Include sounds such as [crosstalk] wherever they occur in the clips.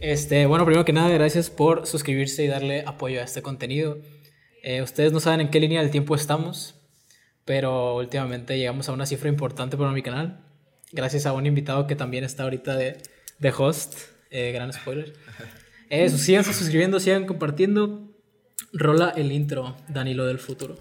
Este, bueno, primero que nada, gracias por suscribirse y darle apoyo a este contenido. Eh, ustedes no saben en qué línea del tiempo estamos, pero últimamente llegamos a una cifra importante para mi canal. Gracias a un invitado que también está ahorita de, de host. Eh, gran spoiler. Eh, sigan suscribiendo, sigan compartiendo. Rola el intro, Danilo del futuro.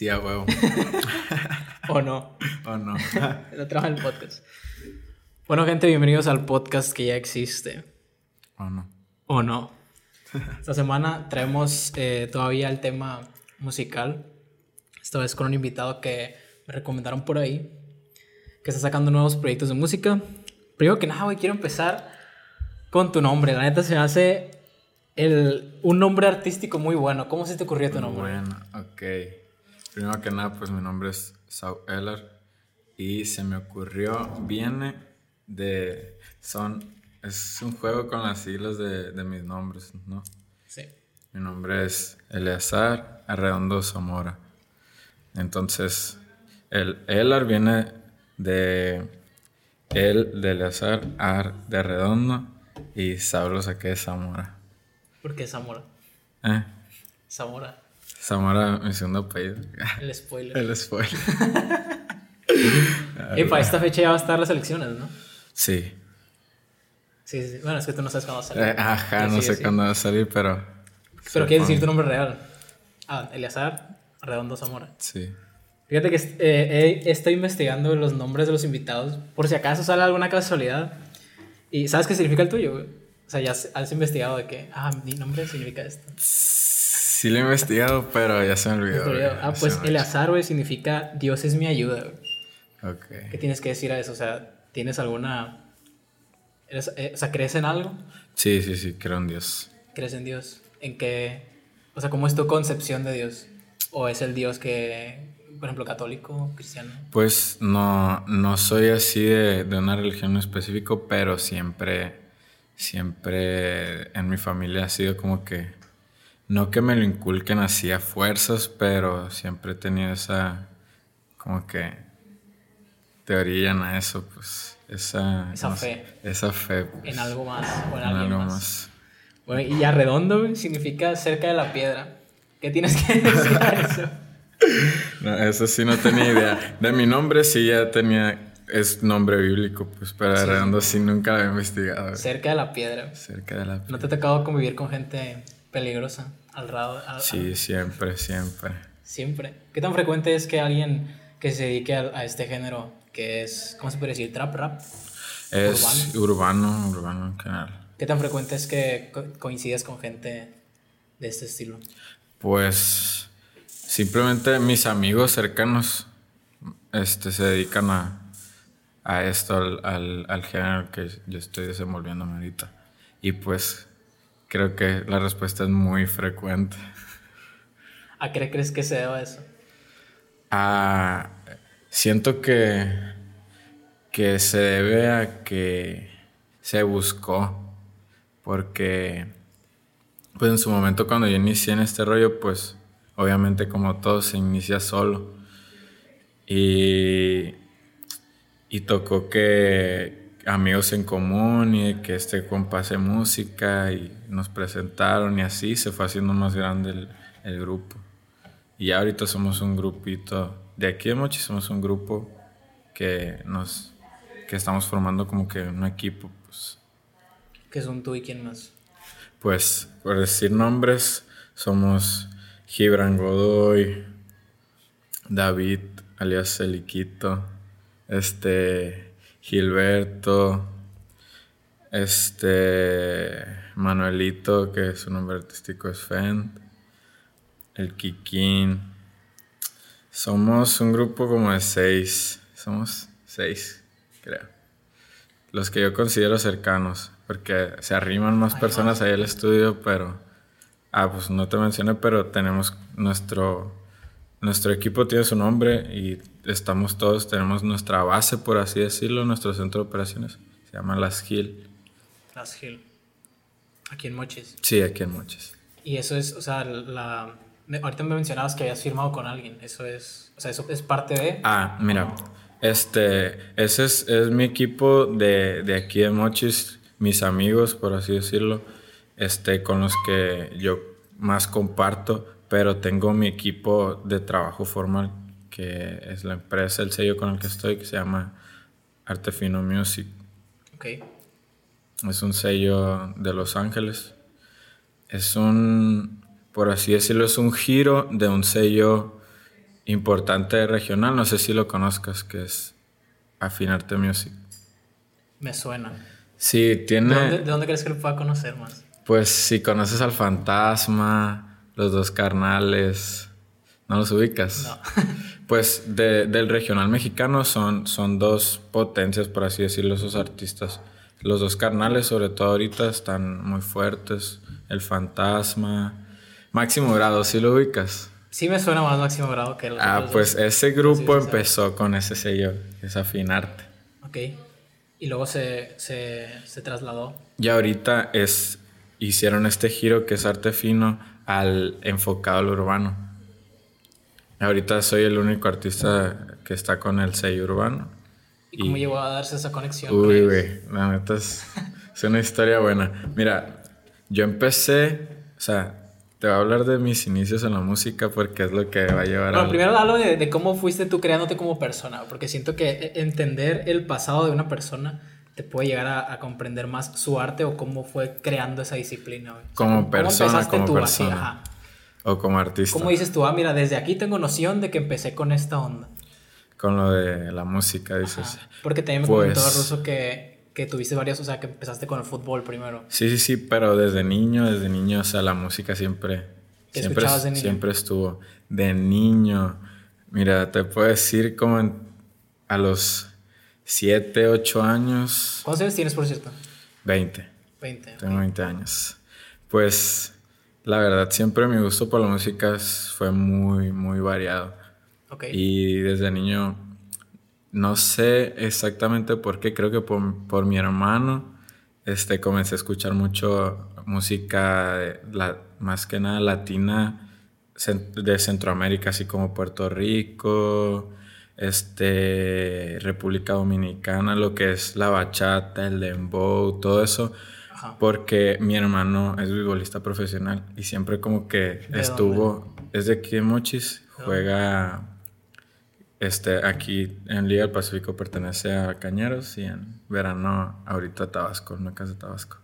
Sí, a huevo. [laughs] o no. o no. [laughs] Lo trajo el podcast. Bueno, gente, bienvenidos al podcast que ya existe. O no. O no. Esta semana traemos eh, todavía el tema musical. Esta vez con un invitado que me recomendaron por ahí. Que está sacando nuevos proyectos de música. Primero que nada, güey, quiero empezar con tu nombre. La neta se me hace el, un nombre artístico muy bueno. ¿Cómo se te ocurrió tu nombre? Bueno, ok. Primero que nada, pues mi nombre es Saul Eller y se me ocurrió, viene de, son, es un juego con las siglas de, de mis nombres, ¿no? Sí. Mi nombre es Eleazar Arredondo Zamora. Entonces, el Elar viene de el de Eleazar, Ar de Arredondo y Saul lo saqué de Zamora. ¿Por qué Zamora? ¿Eh? Zamora. Zamora, mi segundo apellido. El spoiler. [laughs] El spoiler. [laughs] y para esta fecha ya va a estar las elecciones, ¿no? Sí. Sí, sí. Bueno, es que tú no sabes cuándo va a salir. Eh, ajá, no sé cuándo va a salir, pero. Pero quieres decir tu nombre real. Ah, Eleazar Redondo Zamora. Sí. Fíjate que eh, estoy investigando los nombres de los invitados por si acaso sale alguna casualidad. ¿Y sabes qué significa el tuyo, güey? O sea, ya has investigado de que, ah, mi nombre significa esto. Sí lo he investigado, pero ya se me olvidó. Ah, pues Eleazar, güey, significa Dios es mi ayuda, güey. Ok. ¿Qué tienes que decir a eso? O sea, ¿tienes alguna... Eh, o sea, ¿crees en algo? Sí, sí, sí, creo en Dios. ¿Crees en Dios? ¿En qué? O sea, ¿cómo es tu concepción de Dios? ¿O es el Dios que, por ejemplo, católico, cristiano? Pues no, no soy así de, de una religión específica, pero siempre, siempre en mi familia ha sido como que no que me lo inculquen así a fuerzas, pero siempre he tenido esa, como que, teoría en eso, pues, esa... Esa fe. esa fe. Pues, en algo más o en, algo más. Bueno, y arredondo significa cerca de la piedra. ¿Qué tienes que [laughs] decir a eso? [laughs] no, eso sí no tenía idea. De mi nombre sí ya tenía es nombre bíblico, pues, pero sí. arredondo sí nunca lo había investigado. Cerca de la piedra. Cerca de la piedra. ¿No te ha tocado convivir con gente peligrosa? Al lado. sí, siempre, siempre. Siempre. ¿Qué tan frecuente es que alguien que se dedique a, este género, que es, ¿cómo se puede decir? ¿Trap rap? Es urbano, urbano, en general. ¿Qué tan frecuente es que coincides con gente de este estilo? Pues simplemente mis amigos cercanos este, se dedican a, a esto, al, al, al género que yo estoy desenvolviéndome ahorita. Y pues Creo que la respuesta es muy frecuente. ¿A qué crees que se deba eso? Ah, siento que, que se debe a que se buscó. Porque, pues en su momento cuando yo inicié en este rollo, pues obviamente como todo se inicia solo. Y, y tocó que, amigos en común y que este compa hace música y nos presentaron y así se fue haciendo más grande el, grupo. Y ahorita somos un grupito, de aquí de Mochi somos un grupo que nos que estamos formando como que un equipo, pues. ¿Qué son tú y quién más? Pues, por decir nombres, somos Gibran Godoy, David, alias Eliquito, este, Gilberto, este Manuelito, que su nombre artístico es Fend, el Kikín. Somos un grupo como de seis, somos seis, creo. Los que yo considero cercanos, porque se arriman más personas ahí al estudio, pero... Ah, pues no te mencioné, pero tenemos nuestro nuestro equipo tiene su nombre y estamos todos, tenemos nuestra base, por así decirlo, nuestro centro de operaciones. Se llama Las Gil. Las Gil. Aquí en Mochis. Sí, aquí en Mochis. Y eso es, o sea, la, ahorita me mencionabas que habías firmado con alguien. Eso es, o sea, eso es parte de... Ah, mira, este, ese es, es mi equipo de, de, aquí de Mochis, mis amigos, por así decirlo, este, con los que yo más comparto, pero tengo mi equipo de trabajo formal, que es la empresa, el sello con el que estoy, que se llama Artefino Music. Ok. Es un sello de Los Ángeles. Es un, por así decirlo, es un giro de un sello importante regional, no sé si lo conozcas, que es Afinarte Music. Me suena. Sí, tiene... ¿De dónde, crees que lo pueda conocer más? Pues si conoces al Fantasma, los dos carnales, ¿no los ubicas? No. [laughs] pues del regional mexicano son, son dos potencias, por así decirlo, esos artistas. Los dos carnales, sobre todo ahorita, están muy fuertes. El Fantasma, Máximo Grado, ¿sí lo ubicas? Sí me suena más Máximo Grado que el Ah, pues ese grupo empezó con ese sello, es Afinarte. Ok. Y luego se, se, se, trasladó. Y ahorita es, hicieron este giro que es arte fino al enfocado al urbano. Ahorita soy el único artista que está con el sello urbano. ¿Y, cómo llegó a darse esa conexión? Uy, güey, la neta es, es una historia buena. Mira, yo empecé, o sea, te voy a hablar de mis inicios en la música porque es lo que va a llevar bueno, primero hablo de, de, cómo fuiste tú creándote como persona, porque siento que e, entender el pasado de una persona te puede llegar a, a comprender más su arte o cómo fue creando esa disciplina. Como persona, como tú persona. Así, o como artista. ¿Cómo dices tú? Ah, mira, desde aquí tengo noción de que empecé con esta onda. Con lo de la música, dices. Ajá. Porque también me pues... comentó Russo que que tuviste varios, o sea, que empezaste con el fútbol primero. Sí, sí, sí, pero desde niño, desde niño, o sea, la música siempre, siempre, de niño? siempre estuvo. De niño, mira, te puedo decir como en, a los 7, 8 años. ¿Cuántos años tienes, por cierto? 20. 20. Tengo 20 años. Pues, la verdad, siempre mi gusto por la música fue muy, muy variado. Okay. Y desde niño no sé exactamente por qué, creo que por, mi hermano este, comencé a escuchar mucho música, la, más que nada latina, de Centroamérica, así como Puerto Rico, este, República Dominicana, lo que es la bachata, el dembow, todo eso. Porque mi hermano es futbolista profesional y siempre como que estuvo, es de aquí de Mochis, juega este, aquí en Liga del Pacífico pertenece a Cañeros y en verano ahorita a Tabasco, una casa de Tabasco.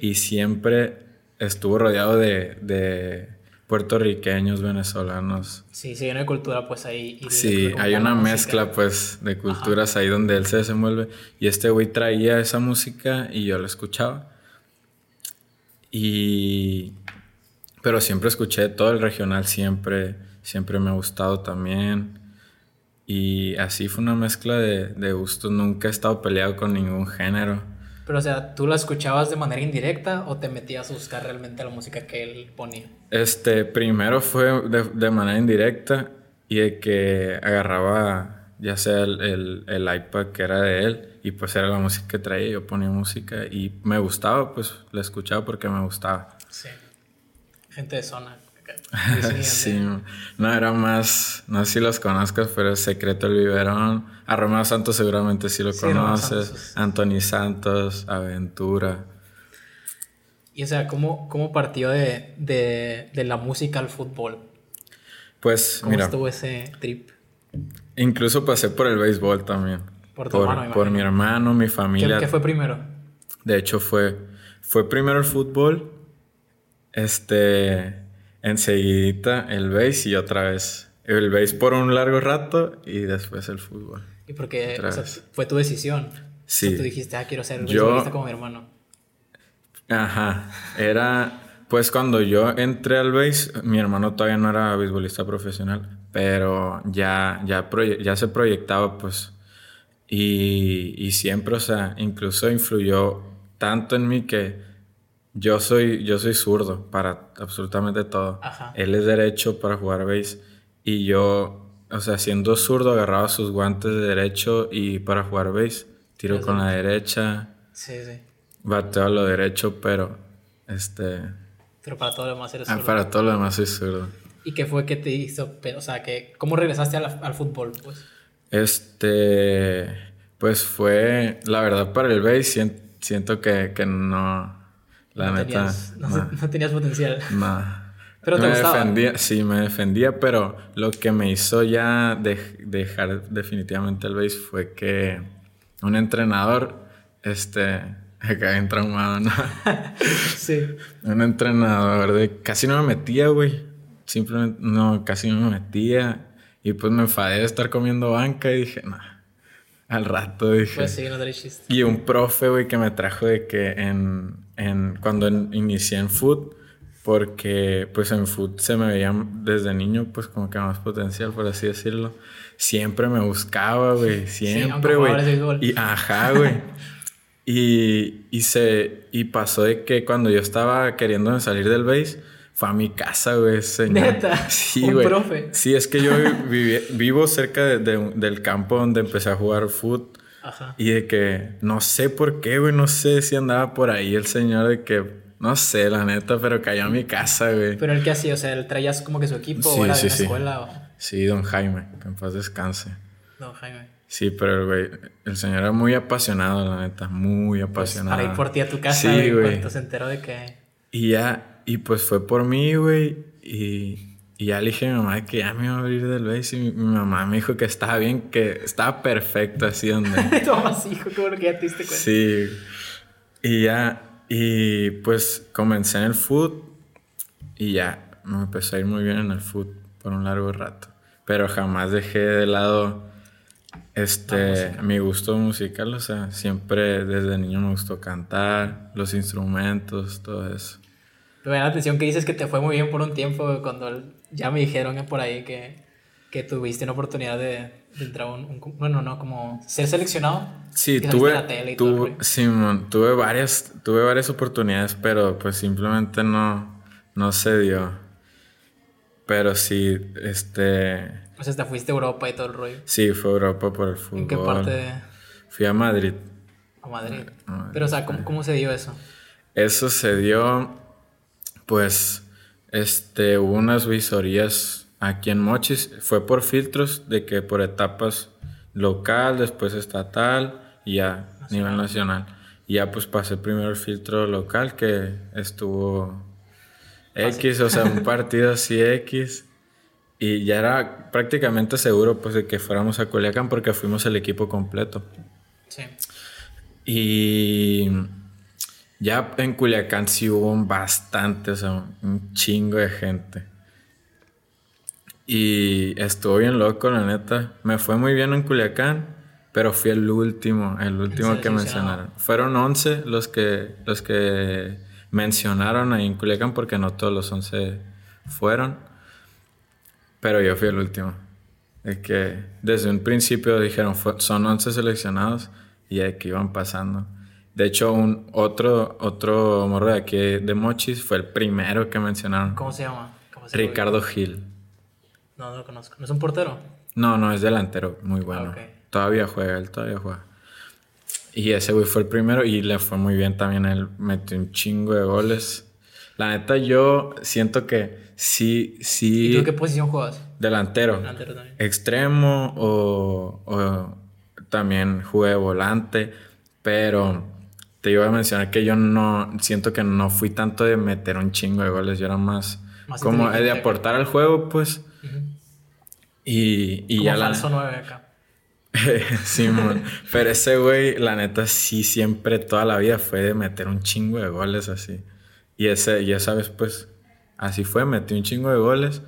Y siempre estuvo rodeado de, de, puertorriqueños, venezolanos. Sí, sí, hay una cultura pues ahí. sí, hay una mezcla pues de culturas ahí donde él se desenvuelve. Y este güey traía esa música y yo la escuchaba. Y... Pero siempre escuché todo el regional, siempre, siempre me ha gustado también. Y así fue una mezcla de, de gustos. Nunca he estado peleado con ningún género. Pero, o sea, ¿tú la escuchabas de manera indirecta o te metías a buscar realmente la música que él ponía? Este, primero fue de, de manera indirecta y de que agarraba ya sea el, el, el, iPad que era de él y pues era la música que traía, yo ponía música y me gustaba, pues la escuchaba porque me gustaba. Sí. Gente de zona. [laughs] sí, no, era más, no sé si los conozcas, pero Secreto el Biberón. A Romeo Santos seguramente sí lo conoces. Anthony Santos, Aventura. Y o sea, ¿cómo, cómo partió de, de, de, la música al fútbol? Pues, ¿Cómo mira. estuvo ese trip? Incluso pasé por el béisbol también. Por tu hermano, Por mi hermano, mi familia. ¿Qué, ¿Qué, fue primero? De hecho, fue, fue primero el fútbol. Este enseguida el base y otra vez el base por un largo rato y después el fútbol. ¿Y porque o sea, fue tu decisión? Sí. O sea, tú dijiste, ah, quiero ser beisbolista como mi hermano. Ajá. Era, pues cuando yo entré al base, mi hermano todavía no era beisbolista profesional, pero ya, ya, ya se proyectaba, pues. Y, y siempre, o sea, incluso influyó tanto en mí que yo soy, yo soy zurdo para absolutamente todo. Ajá. Él es derecho para jugar base. Y yo, o sea, siendo zurdo, agarraba sus guantes de derecho y para jugar base. Tiro con la derecha. Sí, sí. Bateo a lo derecho, pero este. Pero para todo lo demás eres ah, zurdo. para todo lo demás soy zurdo. ¿Y qué fue que te hizo? O sea, que, ¿cómo regresaste al, al fútbol? Pues? Este, pues fue, la verdad, para el base siento que, que no, la no neta. Tenías, no, [laughs] tenías potencial. no. Pero te me gustaba. defendía, sí, me defendía, pero lo que me hizo ya de- dejar definitivamente el base fue que un entrenador, este, [laughs] acá bien traumado, ¿no? [laughs] sí. Un entrenador de casi no me metía, güey. Simplemente no, casi no me metía. Y pues me enfadé de estar comiendo banca y dije, no. Al rato dije. Pues sí, no te chiste. Y un profe, güey, que me trajo de que en, en cuando en- inicié en foot, porque pues en foot se me veía desde niño, pues como que más potencial, por así decirlo. Siempre me buscaba, güey, [laughs] siempre, güey. béisbol. y ajá, güey. [laughs] y, y se y pasó de que cuando yo estaba queriendo salir del base, fue a mi casa, güey, señor. ¿Neta? [laughs] Sí, ¿Un güey. profe? Sí, es que yo viví- vivo cerca de- de- del campo donde empecé a jugar foot. Ajá. Y de que no sé por qué, güey, no sé si andaba por ahí el señor de que, no sé, la neta, pero cayó a mi casa, güey. Pero el que hacía, o sea, ¿él traías como que su equipo Sí, o era sí, de la sí. escuela o... Sí, don Jaime, que en paz descanse. No, Jaime. Sí, pero el güey, el señor era muy apasionado, la neta, muy Pues, apasionado. para ir por ti a tu casa, Sí, güey, güey. cuando se enteró de que... Y ya, y pues fue por mí, güey, y, y ya le dije a mi mamá que ya me iba a abrir del base y mi, mi mamá me dijo que estaba bien, que estaba perfecto así donde... [laughs] hijo, qué bueno que ya te diste cuenta. Sí. Y ya, y pues comencé en el foot y ya me empezó a ir muy bien en el foot por un largo rato. Pero jamás dejé de lado este mi gusto musical, o sea, siempre desde niño me gustó cantar, los instrumentos, todo eso. Me da la atención que dices que te fue muy bien por un tiempo, cuando ya me dijeron por ahí que, que tuviste una oportunidad de, de entrar a un, un- Bueno, no, como ser seleccionado. Sí, tuve, la tele y todo tuve, rollo. Simón, tuve varias, tuve varias oportunidades, pero pues simplemente no, no se dio. Pero sí, este, O sea, te fuiste a Europa y todo el rollo. sí, fue a Europa por el fútbol. ¿En qué parte de Fui a Madrid. a Madrid? A Madrid, Pero, o sea, ¿cómo, cómo se dio eso? Eso se dio, pues, este, hubo unas visorías aquí en Mochis. Fue por filtros de que por etapas local, después estatal y ya nivel nacional. Y ya pues pasé primero el filtro local que estuvo X, o sea, un partido así X. Y ya era prácticamente seguro pues de que fuéramos a Culiacán porque fuimos el equipo completo. Sí. Y ya en Culiacán sí hubo bastante, o sea, un chingo de gente. Y estuvo bien loco, la neta. Me fue muy bien en Culiacán, pero fui el último, el último que mencionaron. Fueron 11 los que, los que mencionaron ahí en Culiacán, porque no todos los 11 fueron. Pero yo fui el último. Es que desde un principio dijeron, son 11 seleccionados y que iban pasando. De hecho, un otro, otro morro de aquí de Mochis fue el primero que mencionaron. ¿Cómo se llama? ¿Cómo se Ricardo Gil. No, no lo conozco. ¿No es un portero? No, no, es delantero, muy bueno. ok. Todavía juega, él todavía juega. Y ese güey fue el primero y le fue muy bien también. Él metió un chingo de goles. La neta, yo siento que sí, sí. ¿Y tú qué posición juegas? Delantero. Delantero también. Extremo o, o también jugué volante. Pero te iba a mencionar que yo no siento que no fui tanto de meter un chingo de goles. Yo era más, Más como de aportar al juego, pues. Y, y Como ya la. falso 9 acá. [laughs] Simón. Pero ese güey, la neta, sí, siempre, toda la vida fue de meter un chingo de goles así. Y ese, y esa vez, pues, así fue, metí un chingo de goles.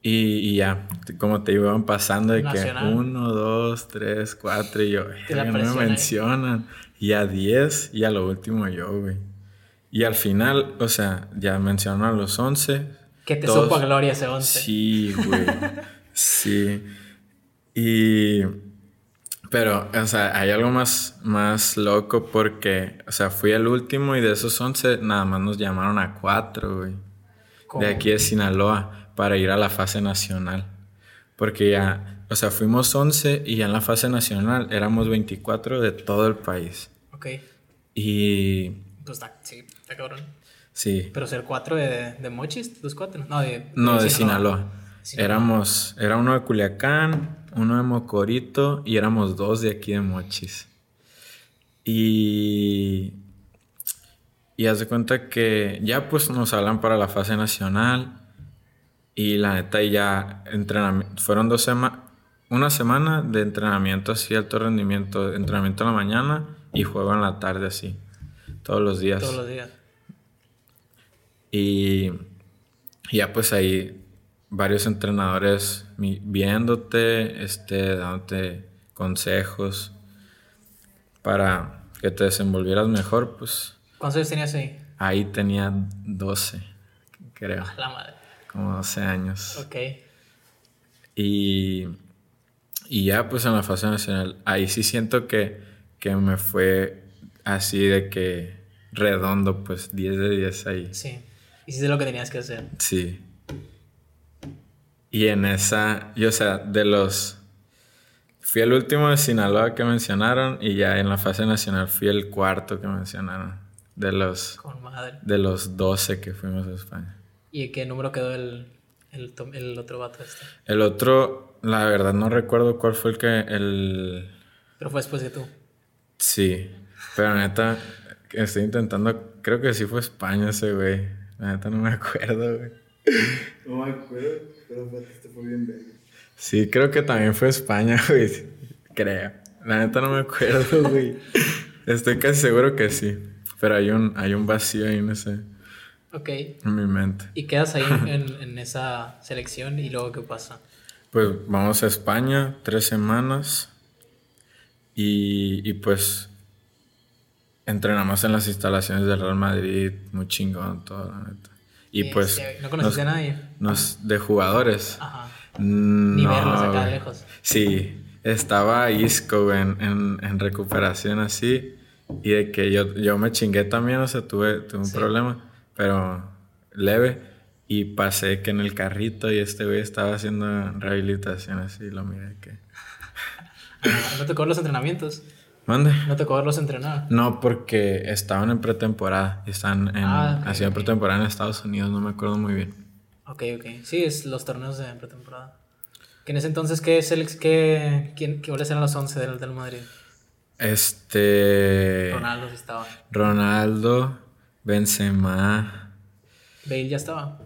Y, y ya, como te iban pasando de Nacional. que uno, dos, tres, cuatro, y yo, Y la "Verga, no me mencionan. Y a diez, y a lo último yo, güey. Y al final, o sea, ya mencionaron a los once. Que te todos- supo a gloria ese 11. Sí, güey. sí. Y. Pero, o sea, hay algo más, más loco porque, o sea, fui el último y de esos 11 nada más nos llamaron a cuatro, güey. ¿Cómo? De aquí de Sinaloa para ir a la fase nacional. Porque ya, o sea, fuimos 11 y ya en la fase nacional éramos 24 de todo el país. Ok. Y Pues está, sí, está cabrón. Sí. Pero ser cuatro de, de Mochis, los cuatro. No, de, No, de Sinaloa. Sinaloa. Éramos, era uno de Culiacán, uno de Mocorito y éramos dos de aquí de Mochis. Y, y haz de cuenta que ya pues nos hablan para la fase nacional y la neta ya entrenamiento, fueron dos semanas, una semana de entrenamiento así, alto rendimiento, entrenamiento en la mañana y juego en la tarde así, todos los días. Todos los días. Y ya pues ahí varios entrenadores viéndote, este, dándote consejos para que te desenvolvieras mejor, pues ¿Cuántos años tenías ahí? ahí tenía 12, creo, A la madre. como 12 años. Ok. Y, y ya pues en la fase nacional, ahí sí siento que, que me fue así de que redondo, pues 10 de 10 ahí. Sí. Hiciste lo que tenías que hacer. Sí. Y en esa, yo o sea, de los... Fui el último de Sinaloa que mencionaron y ya en la fase nacional fui el cuarto que mencionaron. De los, Con madre. de los 12 que fuimos a España. ¿Y qué número quedó el, el, el otro vato este? El otro, la verdad no recuerdo cuál fue el que... El... Pero fue después que tú. Sí. Pero neta, estoy intentando... Creo que sí fue España ese güey. La neta no me acuerdo, güey. No me acuerdo, pero este fue bien bello. Sí, creo que también fue España, [laughs] güey. Creo. La neta no me acuerdo, [laughs] güey. Estoy casi seguro que sí. Pero hay un, hay un vacío ahí en ese, Ok. en mi mente. Y quedas ahí en, en esa selección y luego qué pasa. Pues vamos a España, tres semanas. Y, y pues entrenamos en las instalaciones del Real Madrid, muy chingón todo, la neta. Y pues no conociste nos- a nadie. nos, de jugadores. Ajá. Mm, Ni no, verlos acá güey. lejos. Sí, estaba Isco en, en, en recuperación así. Y de que yo, yo me chingué también, o sea, tuve, tuve un Sí. problema, pero leve. Y pasé que en el carrito y este güey estaba haciendo rehabilitación así, lo miré que... [laughs] ¿No te cobran los entrenamientos? ¿Mande? ¿No te cobran los entrenar? No, porque estaban en pretemporada. y Están en, Ah, ok, haciendo pretemporada en Estados Unidos, no me acuerdo muy bien. Ok, ok. Sí, es los torneos de pretemporada. Que en ese entonces, ¿qué, selec- qué, quién, cuáles eran los 11 del, del Madrid? Este... Ronaldo sí estaba. Ronaldo, Benzema... Bale ya estaba.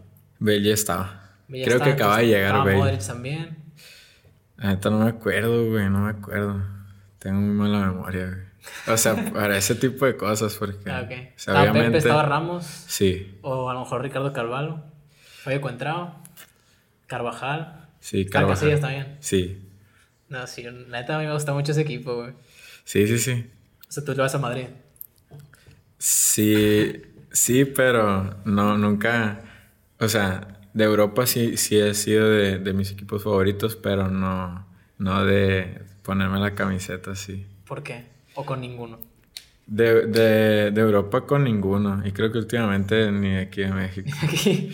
Bale ya estaba. Bale Creo estaba, que acaba de llegar Bale. Modric también. Neta no me acuerdo, güey, no me acuerdo. Tengo muy mala memoria, güey. O sea, [laughs] para ese tipo de cosas, porque... Ah, ok. o sea, Estaba Pepe, obviamente... estaba Ramos. Sí, O a lo mejor Ricardo Carvalho. Fabio Cuentrao. Carvajal. sí, Ah, Carvajal. Casillas también. Sí, No, sí, la neta a mí me gusta mucho ese equipo, güey. sí, sí, sí. O sea, tú le vas a Madrid. Sí, sí, pero no, nunca... O sea, de Europa sí, sí he sido de, de mis equipos favoritos, pero no, no de ponerme la camiseta así. ¿Por qué? O con ninguno. De, de, de Europa con ninguno. Y creo que últimamente ni de aquí de México. [laughs] Aquí.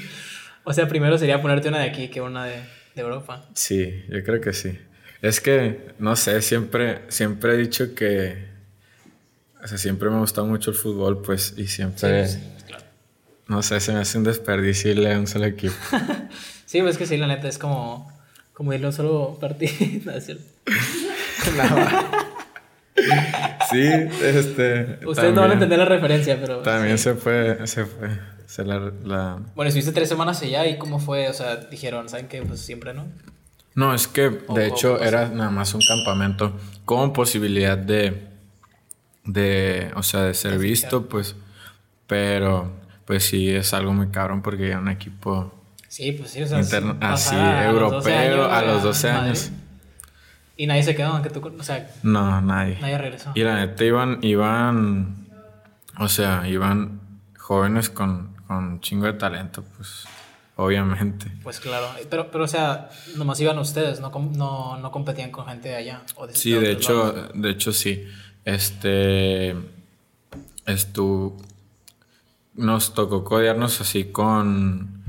O sea, primero sería ponerte una de aquí que una de, de Europa. Sí, yo creo que sí. Es que, no sé, siempre, siempre he dicho que... O sea, siempre me ha gustado mucho el fútbol, pues, y siempre... Sí, sí, claro. No sé, se me hace un desperdicio irle a un solo equipo. [laughs] Sí, pues es que sí, la neta es como, como irle a un solo partido. [laughs] ¿no? [laughs] Sí, este... Ustedes no van a entender la referencia, pero. También se fue, se fue. Se la, la- Bueno, estuviste tres semanas allá y cómo fue, o sea, dijeron, ¿saben qué? Pues siempre, ¿no? No, es que de o hecho era nada más un campamento con posibilidad de, de, o sea, de ser visto, pues, pero, pues sí es algo muy cabrón porque un equipo Sí, pues sí, o sea, interno, así, a los 12 europeo, años a los 12 Madrid. años. Y nadie se quedó, aunque tú, o sea, No, nadie. nadie regresó. Y la neta iban, iban, o sea, iban jóvenes con, con chingo de talento, pues, obviamente. Pues claro, pero, pero o sea, nomás iban ustedes, no, no, no competían con gente de allá. o de- Sí, de hecho, lados. de hecho sí. Este, estu, nos tocó codearnos así con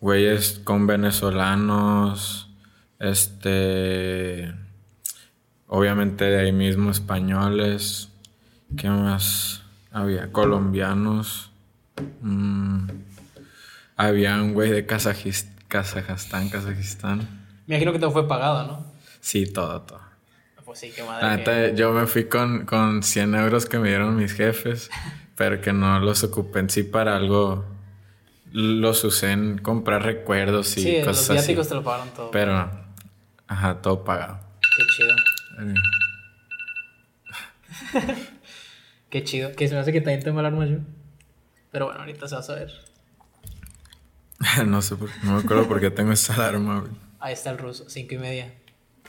güeyes, con venezolanos, este, obviamente de ahí mismo españoles, ¿qué más había? Colombianos, Mm, había un güey de Kazajis- Kazajstán, Kazajistán. Me imagino que todo fue pagado, ¿no? Sí, todo, todo. Pues sí, qué madre. neta, que- yo me fui con, con 100 euros que me dieron mis jefes, [laughs] pero que no los ocupé en sí para algo. Los usé en comprar recuerdos y Sí, los cosas viáticos así. te lo pagaron todo. Pero, ajá, todo pagado. Qué chido. Qué chido. Que se me hace que también tengo alarma yo. Pero bueno, ahorita se va a saber. [laughs] no sé, por, no me acuerdo por qué tengo esa alarma, güey. Ahí está el ruso, cinco y media.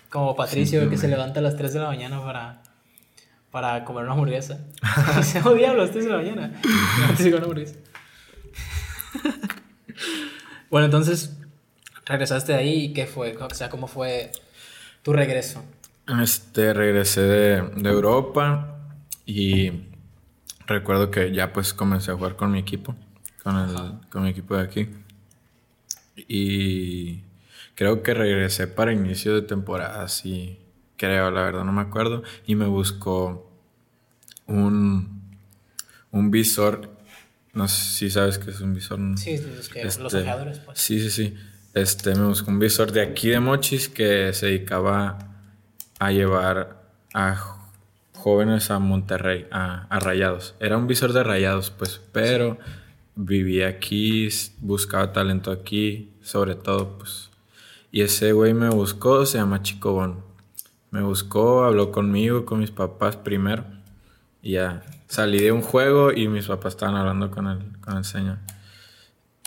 Como Patricio, que se levanta a las 3 de la mañana para, para comer una hamburguesa. [laughs] Dice, oh diablo, las 3 de la mañana. Antes de comer una hamburguesa. [laughs] bueno, entonces, regresaste de ahí y qué fue? O sea, ¿cómo fue tu regreso? Este, regresé de, de Europa y recuerdo que ya pues comencé a jugar con mi equipo, con, el, con mi equipo de aquí. Y creo que regresé para inicio de temporada, sí, creo, la verdad no me acuerdo. Y me buscó un, un visor, no sé si sabes qué es un visor. Sí, los, que, los Este, ojeadores, pues. Sí, sí, sí. Este, me buscó un visor de aquí de Mochis que se dedicaba a llevar a jóvenes a Monterrey, a, a Rayados. Era un visor de Rayados, pues, pero vivía aquí, buscaba talento aquí, sobre todo, pues. Y ese güey me buscó, se llama Chico Bon. Me buscó, habló conmigo, con mis papás primero. Y ya salí de un juego y mis papás estaban hablando con el, con el señor.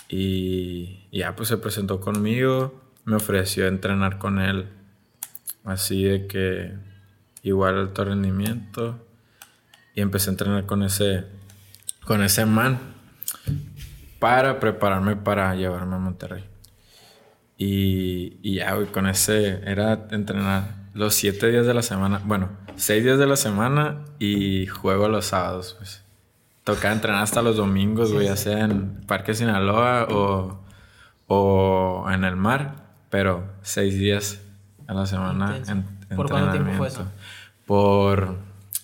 Y ya pues se presentó conmigo, me ofreció entrenar con él, así de que igual alto rendimiento. Y empecé a entrenar con ese, con ese man para prepararme para llevarme a Monterrey. Y, y ya, con ese era entrenar los siete días de la semana, bueno, seis días de la semana y juego los sábados, pues. Tocaba entrenar hasta los domingos, güey, ya sea en Parque Sinaloa o, o en el mar, pero seis días a la semana. En- ¿Por cuánto tiempo fue eso? Por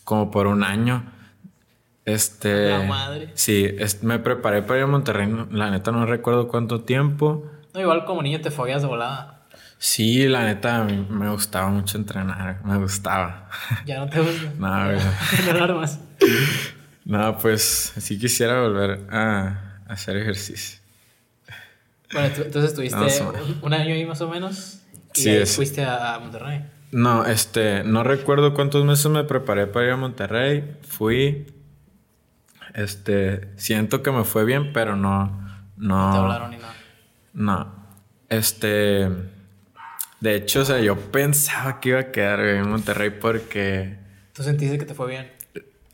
como por un año. Este. La madre. Sí, es- me preparé para ir a Monterrey. La neta no recuerdo cuánto tiempo. No, igual como niño te fogueas de volada. Sí, la neta me gustaba mucho entrenar. Me gustaba. Ya no te gusta. [laughs] No, güey. [laughs] no alarmas. No, pues sí quisiera volver a, hacer ejercicio. Bueno, tú- entonces estuviste Más un, año ahí más o menos. Y Sí, ahí es- fuiste a, a Monterrey. No, este, no recuerdo cuántos meses me preparé para ir a Monterrey. Fui. Este, siento que me fue bien, pero no. No. No te hablaron ni nada. No. Este. De hecho, o sea, yo pensaba que iba a quedar en Monterrey porque. Tú sentiste que te fue bien.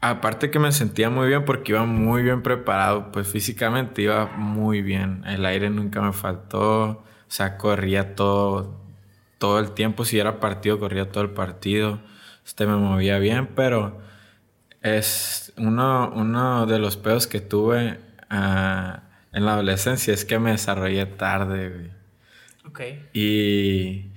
Aparte que me sentía muy bien porque iba muy bien preparado, pues físicamente iba muy bien. El aire nunca me faltó. O sea, corría todo, todo el tiempo. Si era partido, corría todo el partido. Este me movía bien, pero es uno, uno de los pedos que tuve ah, en la adolescencia es que me desarrollé tarde, güey. Ok. Y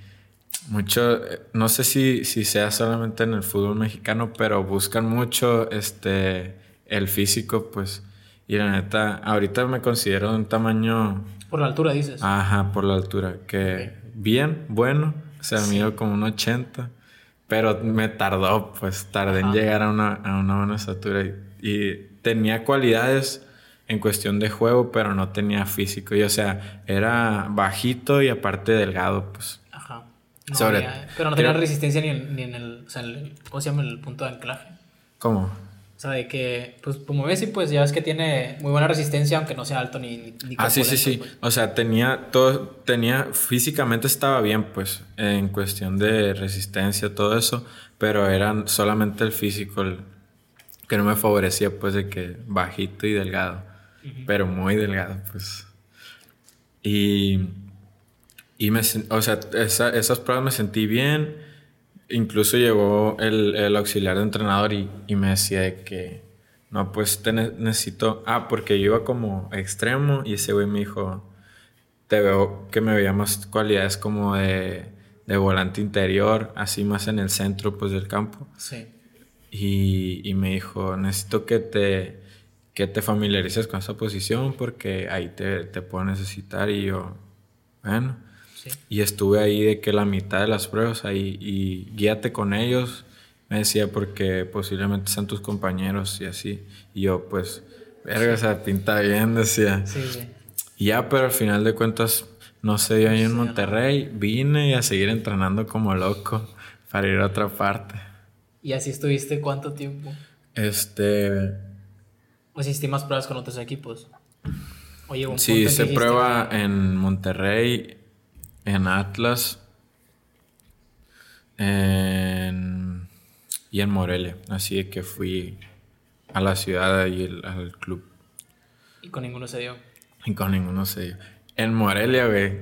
mucho, eh, no sé si, si sea solamente en el fútbol mexicano, pero buscan mucho este el físico, pues. Y la neta, ahorita me considero de un tamaño, Por la altura dices. ajá, por la altura, que bien, bueno, o sea, mido como un 80, pero me tardó, pues tardé en llegar a una, a una buena estatura y, y tenía cualidades en cuestión de juego, pero no tenía físico. Y o sea, era bajito y aparte delgado, pues. No Sobre- había- pero no tenía creo- resistencia ni en, ni en el, o sea, en el- ¿Cómo se llama el punto de anclaje? ¿Cómo? O sea, de que, pues, como ves, y pues ya ves que tiene muy buena resistencia, aunque no sea alto ni. ni ni Ah, sí, sí, sí. corpulento, O sea, tenía todo, tenía, físicamente estaba bien, pues, en cuestión de resistencia, todo eso, pero eran solamente el físico el que no me favorecía, pues, de que bajito y delgado, pero muy delgado, pues. Y, y me, o sea, esa- esas pruebas me sentí bien. Incluso llegó el, el auxiliar de entrenador y, y me decía de que, no, pues te ne- necesito, ah, porque yo iba como extremo y ese güey me dijo, te veo que me veía más cualidades como de, de volante interior, así más en el centro, pues, del campo. Sí. Y, y me dijo, necesito que te, que te familiarices con esa posición porque ahí te, te puedo necesitar y yo, bueno. Sí. Y estuve ahí de que la mitad de las pruebas ahí y guíate con ellos, me decía, porque posiblemente sean tus compañeros y así. Y yo, pues, verga, o sea, pinta bien, decía. Sí, sí. Y ya, pero al final de cuentas, no sé, yo ahí en Sí, Monterrey vine a seguir entrenando como loco para ir a otra parte. ¿Y así estuviste cuánto tiempo? Este, ¿O hiciste más pruebas con otros equipos? O llegó un sí, hice dijiste, prueba en Monterrey, en Atlas en- y en Morelia. Así que fui a la ciudad y el- al club. Y con ninguno se dio. Y con ninguno se dio. En Morelia, güey.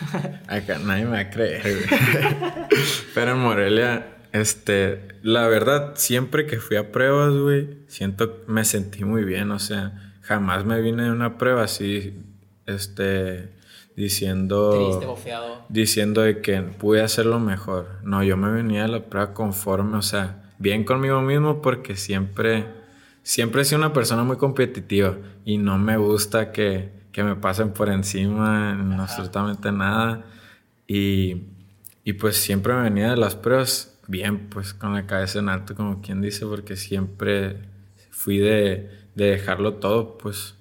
[laughs] Acá nadie me va a creer, güey. [laughs] Pero en Morelia, este, la verdad, siempre que fui a pruebas, güey, siento, me sentí muy bien. O sea, jamás me vine de una prueba así, este, diciendo Triste, bofeado. diciendo de que pude hacerlo mejor. No, yo me venía a la prueba conforme, o sea, bien conmigo mismo porque siempre, siempre he sido una persona muy competitiva y no me gusta que, que me pasen por encima en absolutamente nada. Y, y pues siempre me venía de las pruebas bien, pues con la cabeza en alto, como quien dice, porque siempre fui de, de dejarlo todo, pues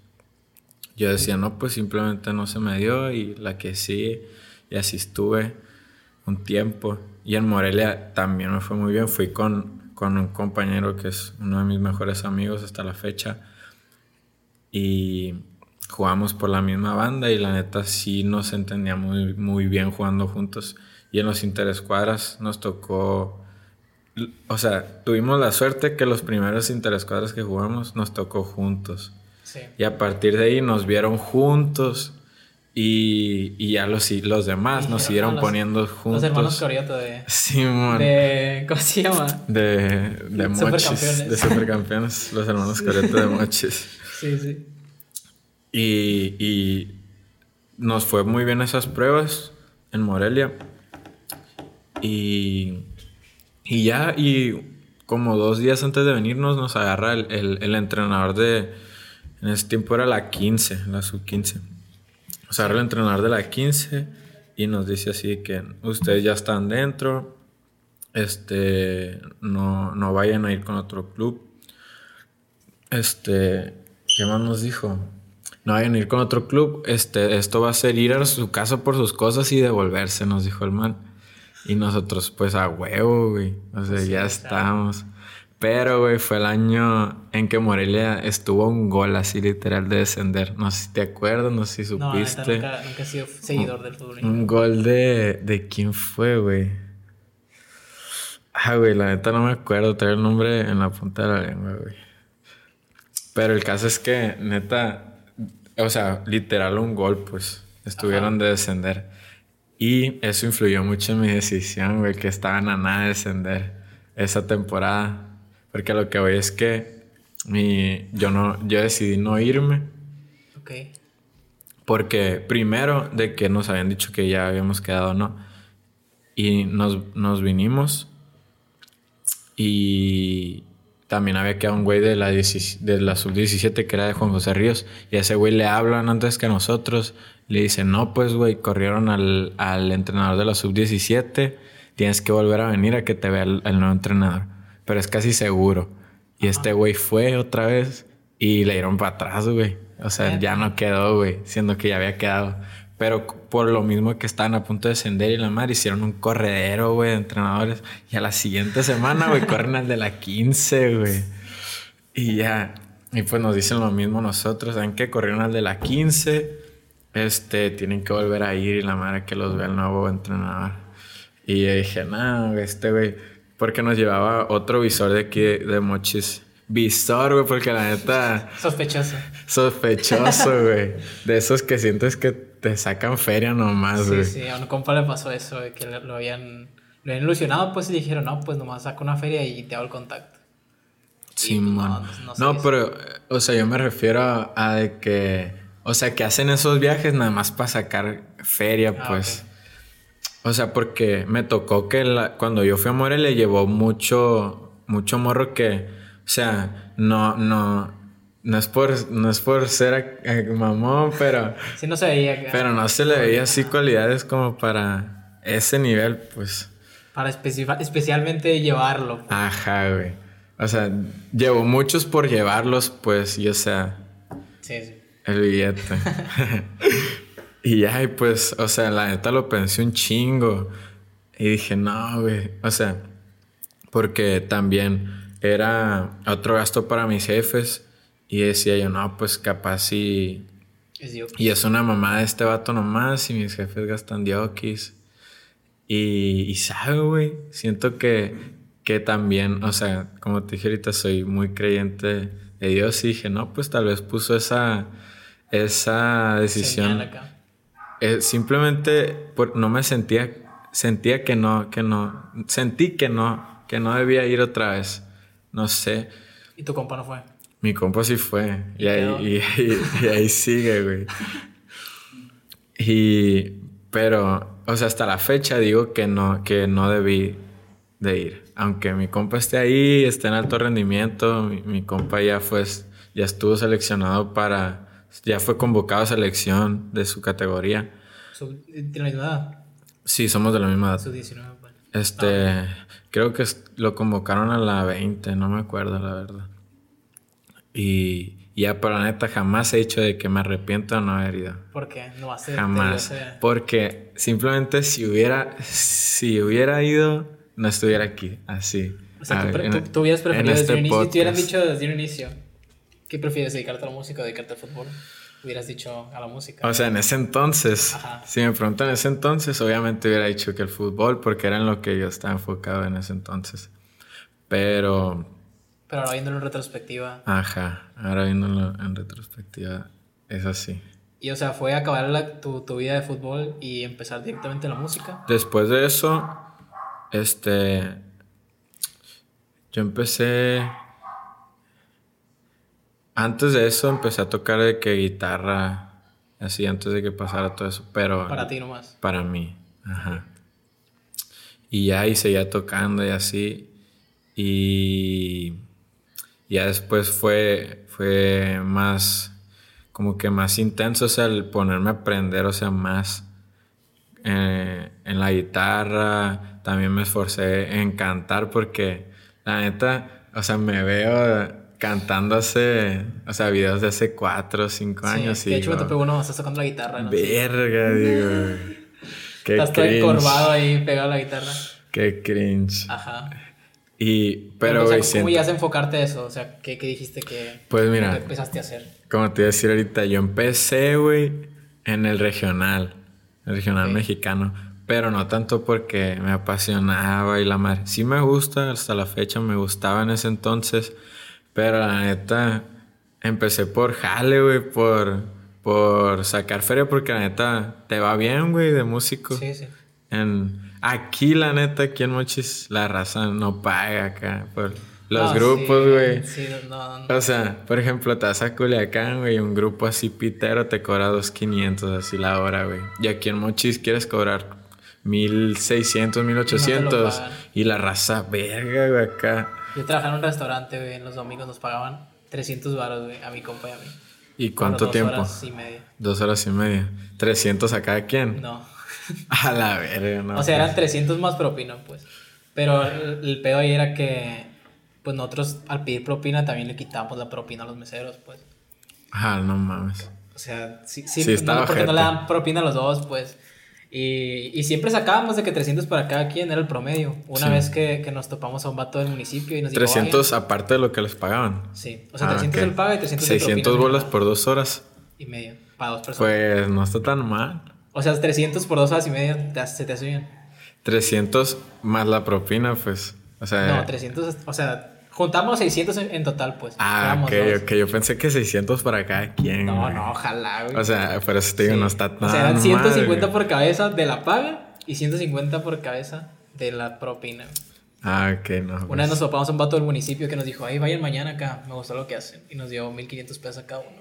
yo decía, no, pues simplemente no se me dio y la que sí, y así estuve un tiempo. Y en Morelia también me fue muy bien, fui con, con un compañero que es uno de mis mejores amigos hasta la fecha y jugamos por la misma banda y la neta sí nos entendíamos muy, muy bien jugando juntos. Y en los interescuadras nos tocó, o sea, tuvimos la suerte que los primeros interescuadras que jugamos nos tocó juntos. Sí. Y a partir de ahí nos vieron juntos y, y ya los, los demás nos siguieron "Ah, los- poniendo juntos. Los hermanos Corioto de, Simón. de. ¿Cómo se llama? De, de mochis. De supercampeones. los hermanos Coreto de mochis. [laughs] Sí, sí. Y, y nos fue muy bien esas pruebas en Morelia. Y, y ya, y como dos días antes de venirnos, nos agarra el, el- el entrenador de. En ese tiempo era la 15, la sub 15. Nos agarra el entrenador de la 15 y nos dice así que ustedes ya están dentro. Este, no, no vayan a ir con otro club. Este, ¿qué más nos dijo? No vayan a ir con otro club. Este, esto va a ser ir a su casa por sus cosas y devolverse, nos dijo el man. Y nosotros, pues a huevo, güey. O sea, Sí, ya claro. Pero, güey, fue el año en que Morelia estuvo un gol así literal de descender. No sé si te acuerdas, no sé si No, la neta, supiste. nunca, nunca he sido seguidor del fútbol. Un gol de. ¿De quién fue, güey? Ah, güey, la neta no me acuerdo. Trae el nombre en la punta de la lengua, güey. Pero el caso es que, neta. O sea, literal un gol, pues. Estuvieron de descender. Y eso influyó mucho en mi decisión, güey, que estaban a nada de descender esa temporada. Porque lo que voy es que mi, yo, no, yo decidí no irme. Ok. Porque primero de que nos habían dicho que ya habíamos quedado, ¿no? Y nos, nos vinimos y también había quedado un güey de la, 10 de la sub-17 que era de Juan José Ríos. Y a ese güey le hablan antes que a nosotros. Le dicen, no, pues güey, corrieron al, al entrenador de la sub-17. Tienes que volver a venir a que te vea el, el nuevo entrenador. Pero es casi seguro. Y este güey fue otra vez y le dieron para atrás, güey. O sea, ya no quedó, güey, siendo que ya había quedado. Pero por lo mismo que estaban a punto de descender y la madre, hicieron un corredero, güey, de entrenadores. Y a la siguiente semana, güey, [laughs] corren al de la 15, güey. Y ya, y pues nos dicen lo mismo nosotros, ¿saben qué? Corrieron al de la 15, este, tienen que volver a ir y la madre que los vea el nuevo entrenador. Y yo dije, no, güey, este güey, porque nos llevaba otro visor de aquí, de, Mochis. Visor, güey, porque la neta, Sospechoso. sospechoso, [laughs] güey. De esos que sientes que te sacan feria nomás, Sí, güey. sí, a un compa le pasó eso, que lo habían, lo habían ilusionado, pues y dijeron, no, pues nomás saco una feria y te hago el contacto. Sí, Y, pues, man. no, No, no- pero, o sea, yo me refiero a, a de que, o sea, que hacen esos viajes nada más para sacar feria, Ah, pues. O sea, porque me tocó que la- cuando yo fui a Morelia llevó mucho, mucho morro que, o sea, no, no, no es por, no es por ser mamón, pero, [laughs] Sí, no se veía pero no se le veía así cualidades como para ese nivel, pues. Para especialmente llevarlo. pues. Ajá, güey. O sea, llevo muchos por llevarlos, pues, y o sea, Sí, sí. el billete. [laughs] y ya, pues, o sea, la neta lo pensé un chingo. Y dije, no, güey. O sea, porque también era otro gasto para mis jefes. Y decía yo, no, pues capaz si. Y es una mamá de este vato nomás. Y mis jefes gastan diokis. Y, y sabe, güey. Siento que, que también, o sea, como te dije ahorita, soy muy creyente de Dios. Y dije, no, pues tal vez puso esa, esa decisión. Eh, simplemente por- no me sentía, sentía que no, que no, sentí que no, que no debía ir otra vez. No sé. Y tu compa no fue. Mi compa sí fue. Y, ahí- y ahí sigue, güey. [laughs] Y, pero, o sea, hasta la fecha digo que no, que no debí de ir. Aunque mi compa esté ahí, esté en alto rendimiento, mi, mi compa ya fue, ya estuvo seleccionado para, ya fue convocado a selección de su categoría. Tiene la misma edad. Sí, somos de la misma edad. Sub 19, pues. Este, creo que lo convocaron a la 20, no me acuerdo la verdad. Y ya, pero la neta, jamás he dicho de que me arrepiento de no haber ido. ¿Por qué? No va a ser. Jamás. Porque simplemente si hubiera, si hubiera ido, no estuviera aquí, así. O sea, A tú, pre- en- tú- tú hubieras preferido desde este un inicio. Te hubieran dicho desde un inicio, ¿qué prefieres? ¿Dedicarte a la música o dedicarte al fútbol? Hubieras dicho a la música. O sea, en ese entonces, Ajá. si me preguntan en ese entonces, obviamente hubiera dicho que el fútbol, porque era en lo que yo estaba enfocado en ese entonces. Pero, Pero ahora viéndolo en retrospectiva. ajá, ahora viéndolo en retrospectiva, es así. Y o sea, fue acabar la- tu, tu vida de fútbol y empezar directamente la música. Después de eso, este, yo empecé, antes de eso empecé a tocar de que guitarra, así antes de que pasara todo eso, pero Para ti nomás. para mí, ajá. Y ya y seguía tocando y así, y ya después fue, fue más, como que más intenso, o sea, el ponerme a aprender, o sea, más eh, en la guitarra, también me esforcé en cantar porque la neta, o sea, me veo cantando hace, o sea, videos de hace cuatro o cinco años Sí, y de hecho digo, topé uno, estás tocando la guitarra. verga, digo, qué [laughs] Estás todo encorvado ahí pegado a la guitarra. qué cringe. Ajá. Y, pero, o sea, güey, ¿cómo siento- a enfocarte a eso? O sea, ¿qué, qué dijiste que, Pues mira. que empezaste a hacer? Como te iba a decir ahorita, yo empecé, güey, en el regional, el regional mexicano, pero no tanto porque me apasionaba y la madre. Sí me gusta, hasta la fecha me gustaba en ese entonces, pero la neta, empecé por jale, güey, por, por sacar feria, porque la neta, te va bien, güey, de músico. Sí, sí. En, aquí, la neta, aquí en Mochis, la raza no paga acá por los No, grupos, sí, güey. Sí, no, no. O sea, por ejemplo, te vas a Culiacán, güey, un grupo así pitero te cobra 2.500 así la hora, güey. Y aquí en Mochis quieres cobrar 1.600, 1.800. pagan. Y la raza, verga, güey, acá. Yo trabajaba en un restaurante, güey, en los domingos nos pagaban 300 baros, güey, a mi compa y a mí. ¿Y cuánto dos tiempo? horas y media. Dos horas y media. 300 a cada quien. No. [laughs] A la verga, no. o sea, eran pues. 300 más propina, pues. Pero el, el pedo ahí era que, pues nosotros al pedir propina también le quitábamos la propina a los meseros, pues. Ah, no mames. O sea, sí, sí, Sí, no, porque no le dan propina a los dos, pues. Y, y siempre sacábamos de que 300 para cada quien era el promedio. Una Sí. vez que, que nos topamos a un vato del municipio y nos dijo, 300 aparte de lo que les pagaban. Sí, o sea, Ah, 300 ok. el paga y 300 de 600 propina, bolas por dos horas. Y medio, para dos personas. Pues no está tan mal. O sea, 300 por dos horas y media te se te hace bien. 300 más la propina, pues. O sea. No, 300, o sea, juntamos 600 en, en total, pues. Ah, Éramos ok, dos. ok. Yo pensé que 600 para cada quien. No, güey. no, ojalá, güey. O sea, por eso te digo, Sí. no está tan O sea, eran 150 mal, por cabeza de la paga y 150 por cabeza de la propina. Ah, ok, no. Una pues. vez nos topamos a un vato del municipio que nos dijo, ay, vayan mañana acá, me gustó lo que hacen. Y nos dio 1500 pesos a cada uno.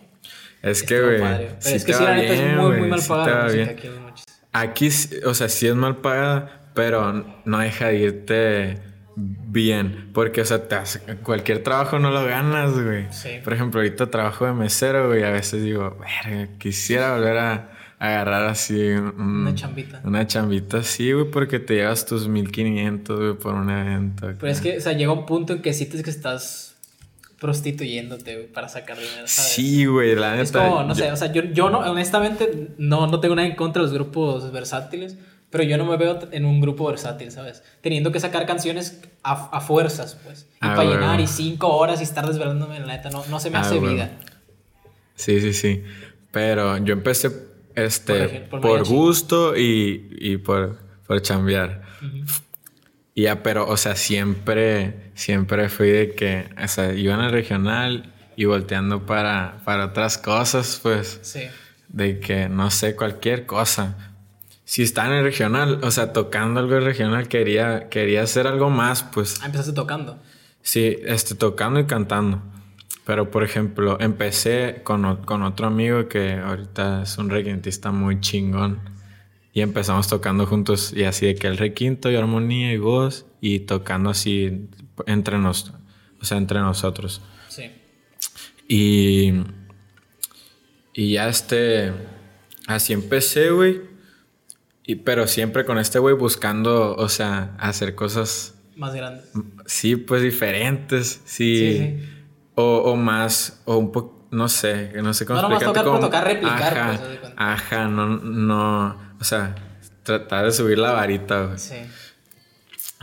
Es que, güey. Pero sí es que sí, la neta es muy, muy mal sí pagada aquí en. Aquí, o sea, sí es mal pagada, pero no deja de irte bien. Porque, o sea, te hace- cualquier trabajo no lo ganas, güey. Sí. Por ejemplo, ahorita trabajo de mesero, güey. A veces digo, verga, quisiera volver a agarrar así un- Una chambita. Una chambita así, güey, porque te llevas tus 1500, güey, por un evento. Pero es que, o sea, llega un punto en que sientes que estás prostituyéndote, güey, para sacar dinero, ¿sabes? Sí, güey, la neta. Es como, no yo- sé, o sea, yo, yo no, honestamente, no, no tengo nada en contra de los grupos versátiles, pero yo no me veo en un grupo versátil, ¿sabes? Teniendo que sacar canciones a, a fuerzas, pues. Y Ah, para huevo. llenar y cinco horas y estar desvelándome, la neta, no, no se me Ah, hace huevo. vida. Sí, sí, sí. Pero yo empecé este, Por por, ej- por mariachi. gusto y, y por, por chambear. Y ya, pero, o sea, siempre, siempre fui de que, o sea, iba en el regional y volteando para, para otras cosas, pues, Sí. de que, no sé, cualquier cosa. Si está en el regional, o sea, tocando algo regional, quería, quería hacer algo más, pues. Ah, empezaste tocando. Sí, este, tocando y cantando. Pero, por ejemplo, empecé con, con otro amigo que ahorita es un requintista muy chingón. Y empezamos tocando juntos y así de que el requinto y armonía y voz y tocando así entre nos, o sea, entre nosotros. Sí. Y, y ya este, así empecé, güey. Y, pero siempre con este güey buscando, o sea, hacer cosas Más grande. Sí, pues diferentes, sí. Sí, sí. O, o más, o un poco, no sé, no sé cómo No explicarte tocar por cómo- tocar, replicar, Ajá, pues, ajá, no, no, o sea, tratar de subir la varita, güey. Sí.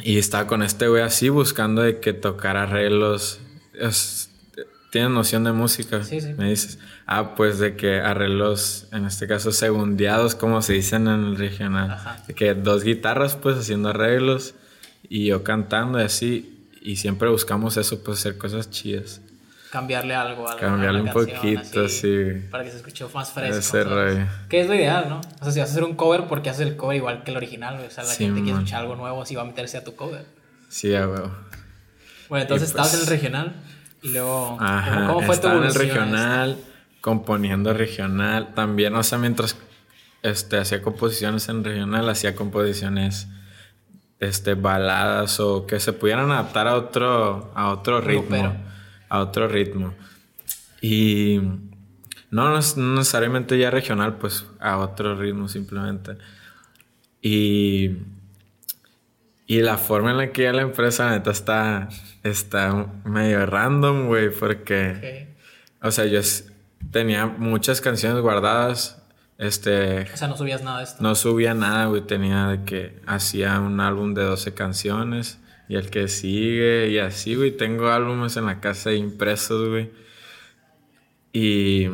Y estaba con este güey así buscando de que tocara arreglos. ¿Tienes noción de música? Sí, sí. Me dices. Ah, pues de que arreglos, en este caso, segundeados, como se dicen en el regional. Ajá. De que dos guitarras, pues, haciendo arreglos y yo cantando y así. Y siempre buscamos eso, pues, hacer cosas chidas. Cambiarle algo, algo Cambiarle a la un canción, poquito, sí. Para que se escuche más fresco. Ese rollo. Que es lo ideal, ¿no? O sea, si vas a hacer un cover, porque haces el cover igual que el original? O sea, la Sí, gente quiere escuchar algo nuevo, si va a meterse a tu cover. Sí, a huevo. Bueno, entonces Y pues- estabas en el regional y luego. ¿cómo- Ajá, ¿Cómo, fue tu en el regional, componiendo regional. También, o sea, mientras este, hacía composiciones en regional, hacía composiciones este, baladas o que se pudieran adaptar a otro, a otro ritmo. A otro ritmo. Y no, no no necesariamente ya regional, pues a otro ritmo simplemente. Y, y la forma en la que ya la empresa neta está, está medio random, güey, porque... O sea, yo tenía muchas canciones guardadas. Este. O sea, no subías nada de esto. No subía nada, güey. Tenía de que hacía un álbum de 12 canciones. Y el que sigue. Y así, güey. Tengo álbumes en la casa impresos, güey. Y.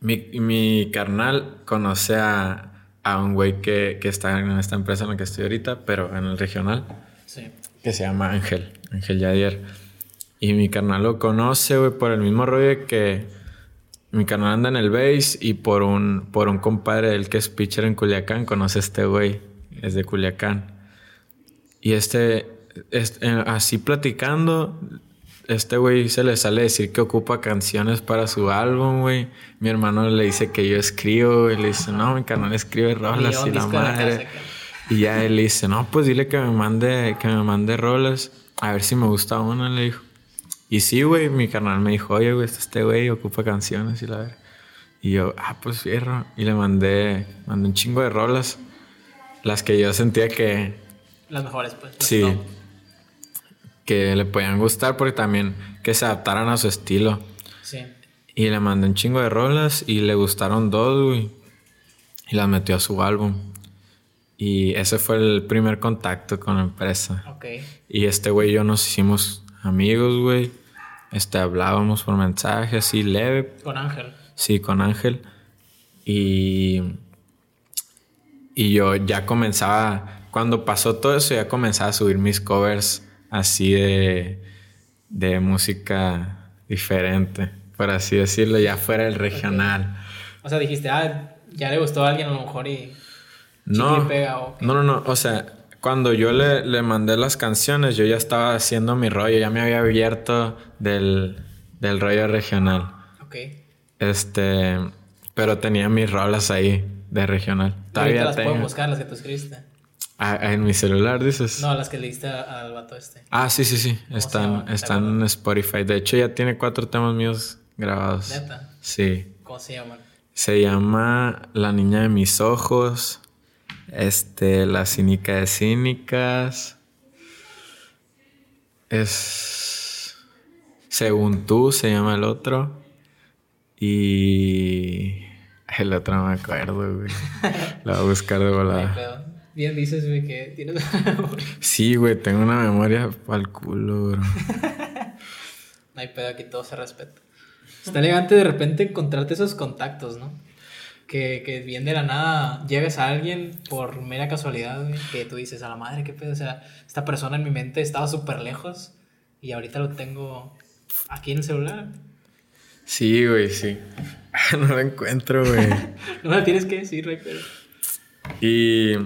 Mi, mi carnal conoce a, a un güey que, que está en esta empresa en la que estoy ahorita, pero en el regional. Que se llama Ángel, Ángel Yadier. Y mi carnal lo conoce, güey, por el mismo rollo que mi carnal anda en el bass y por un, por un compadre del que es pitcher en Culiacán, conoce a este güey, es de Culiacán. Y este, este, eh, así platicando, este güey se le sale decir que ocupa canciones para su álbum, güey. Mi hermano le dice que yo escribo, güey. Le dice, no, mi carnal escribe rolas y la madre. Y ya él dice, no, pues dile que me mande, que me mande rolas. A ver si me gusta una, le dijo. Y sí, güey, mi carnal me dijo, oye, güey, este güey ocupa canciones y la ver. Y yo, ah, pues fierro. Y le mandé, mandé un chingo de rolas. Las que yo sentía que, Las mejores, pues. las sí, que le podían gustar porque también que se adaptaran a su estilo. Sí. Y le mandé un chingo de rolas y le gustaron dos, güey. Y las metió a su álbum. Y ese fue el primer contacto con la empresa. Ok. Y este güey y yo nos hicimos amigos, güey. Este, hablábamos por mensaje así leve. Con Ángel. Sí, con Ángel. Y. Y yo ya comenzaba. Cuando pasó todo eso, ya comenzaba a subir mis covers así de. de música diferente. Por así decirlo, ya fuera el regional. O sea, dijiste, ah, ya le gustó a alguien a lo mejor y. No, pega, no, no, no. O sea, cuando yo le, le mandé las canciones, yo ya estaba haciendo mi rollo, ya me había abierto del, del rollo regional. Ok. Este, pero tenía mis rolas ahí de regional. Todavía las tengo. buscar, las que tú escribiste. Ah, en mi celular dices. No, las que le diste al vato este. Ah, sí, sí, sí. Están, están en Spotify. De hecho, ya tiene cuatro temas míos grabados. Neta. Sí. ¿Cómo se llaman? Se llama La niña de mis ojos. Este, La cínica de cínicas. Es. Según tú, se llama el otro. Y. El otro no me acuerdo, güey. La voy a buscar de volada. Bien dices, güey, que tienes. Sí, güey, tengo una memoria pa'l culo, bro. [laughs] no hay pedo, aquí todo se respeta. Está elegante de repente encontrarte esos contactos, ¿no? Que, que bien de la nada llegues a alguien por mera casualidad, güey, que tú dices, a la madre, qué pedo. O sea, esta persona en mi mente estaba súper lejos y ahorita lo tengo aquí en el celular. Sí, güey, sí. [laughs] No lo encuentro, güey. [laughs] No me tienes que decir, güey, pero. Y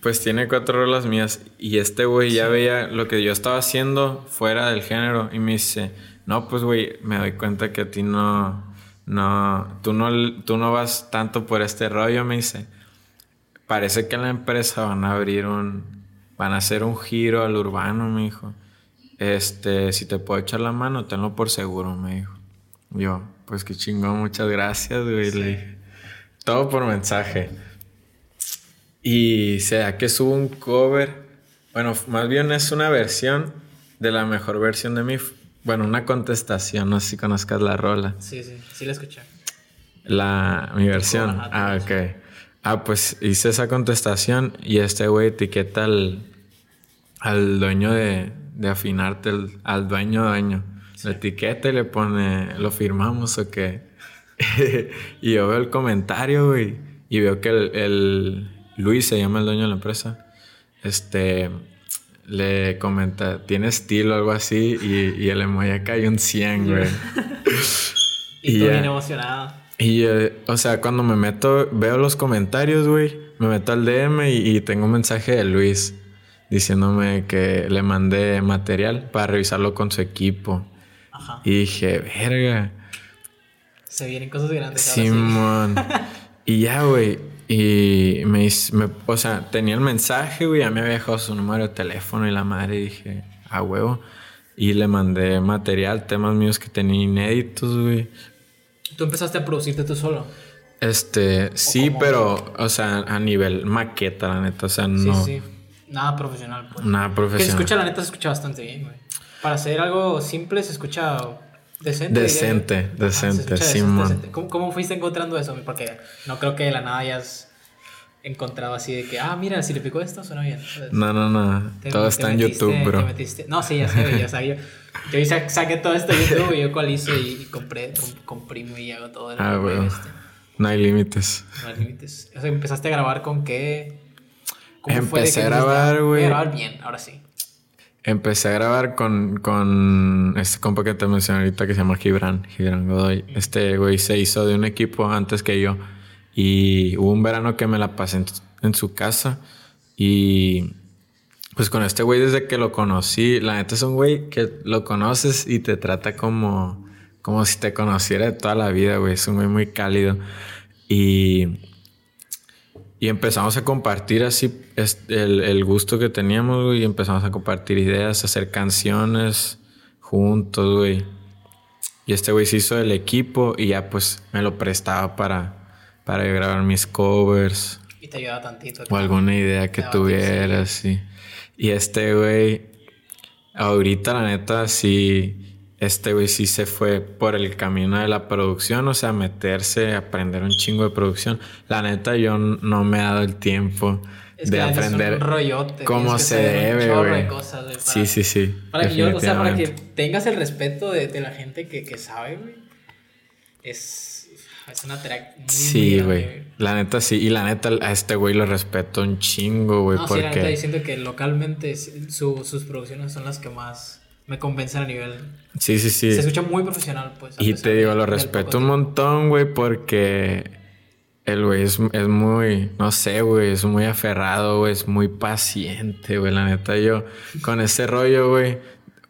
pues tiene cuatro rolas mías. Y este güey ya veía lo que yo estaba haciendo fuera del género. Y me dice, no, pues güey, me doy cuenta que a ti no, no, tú no, tú no vas tanto por este rollo, me dice. Parece que en la empresa van a abrir un, van a hacer un giro al urbano, me dijo. Este, si te puedo echar la mano, tenlo por seguro, me dijo. Yo, pues qué chingón, muchas gracias, güey. Le dije. Todo por mensaje. Y sea que subo un cover. Bueno, más bien es una versión de la mejor versión de mi. Bueno, una contestación. No sé si conozcas la rola. Sí, sí, sí la escuché. La, mi versión. Ajá, Ah, ok. Ah, pues hice esa contestación y este güey etiqueta al, al dueño de, de afinarte, el- al dueño dueño. Lo etiqueta y le pone, ¿lo firmamos o qué? [laughs] y yo veo el comentario, güey, y veo que el, el Luis se llama el dueño de la empresa. Este le comenta, tiene estilo, algo así, y, y el emoji acá hay un 100, güey. [laughs] Y, Y tú ya. bien emocionado. Y, eh, o sea, cuando me meto, veo los comentarios, güey, me meto al DM y, y tengo un mensaje de Luis diciéndome que le mandé material para revisarlo con su equipo. Ajá. Y dije, verga, Se vienen cosas grandes. ahora sí. Simón. [laughs] y ya, güey. Y me, me- o sea, tenía el mensaje, güey, ya me había dejado su número de teléfono y la madre y dije, a huevo. Y le mandé material, temas míos que tenía inéditos, güey. Tú empezaste a producirte tú solo. Este, sí, pero, o sea, a nivel maqueta, la neta, o sea, Sí, no, sí. Nada profesional, pues. nada Que se profesional. escucha, la neta, se escucha bastante bien, güey. Para hacer algo simple se escucha decente. Decente, decente, Simón. ¿Cómo, ¿Cómo fuiste encontrando eso? Porque no creo que de la nada hayas encontrado así de que, ah, mira, si le pico esto, suena bien. No, no, no. Te- Todo te está en YouTube, bro. metiste- No, sí, ya sé, güey, o sea, yo, yo saqué todo esto de YouTube y yo ecualizo y, y compré, com- comprimo y hago todo el Ah, güey. este. No hay límites. No hay límites. O sea, empezaste a grabar con qué. ¿Cómo fue de Empecé que a grabar, "Ah, voy güey. a grabar bien, ahora sí. Empecé a grabar con, con este compa que te mencioné ahorita que se llama Gibran, Gibran Godoy. Este güey se hizo de un equipo antes que yo. Y hubo un verano que me la pasé en, en su casa. Y pues con este güey desde que lo conocí, la neta es un güey que lo conoces y te trata como, como si te conociera de toda la vida, güey. Es un güey muy cálido. Y y empezamos a compartir así es- el, el gusto que teníamos, güey. Y empezamos a compartir ideas, a hacer canciones juntos, güey. Y este güey se hizo el equipo y ya pues me lo prestaba para, para grabar mis covers Y te ayuda tantito. o alguna idea que Ah, tuviera, sí. Y este güey, ahorita la neta sí, este güey sí se fue por el camino de la producción, o sea, meterse, aprender un chingo de producción. La neta yo no me he dado el tiempo Es que de la neta es aprender un rollote, cómo que se debe, de güey. para- Sí, sí, sí. Para que yo, o sea, para que tengas el respeto de, de la gente que, que sabe, güey. Es, es una track muy, Sí, güey. La neta sí. Y la neta a este güey lo respeto un chingo, güey. No, sí, la neta, porque... diciendo que localmente su- sus producciones son las que más me convencen a nivel. Sí, sí, sí. Se escucha muy profesional, pues. Y te digo, de- lo respeto un montón, güey, porque el güey es, es muy, no sé, güey, es muy aferrado, güey, es muy paciente, güey. La neta, yo con ese rollo, güey,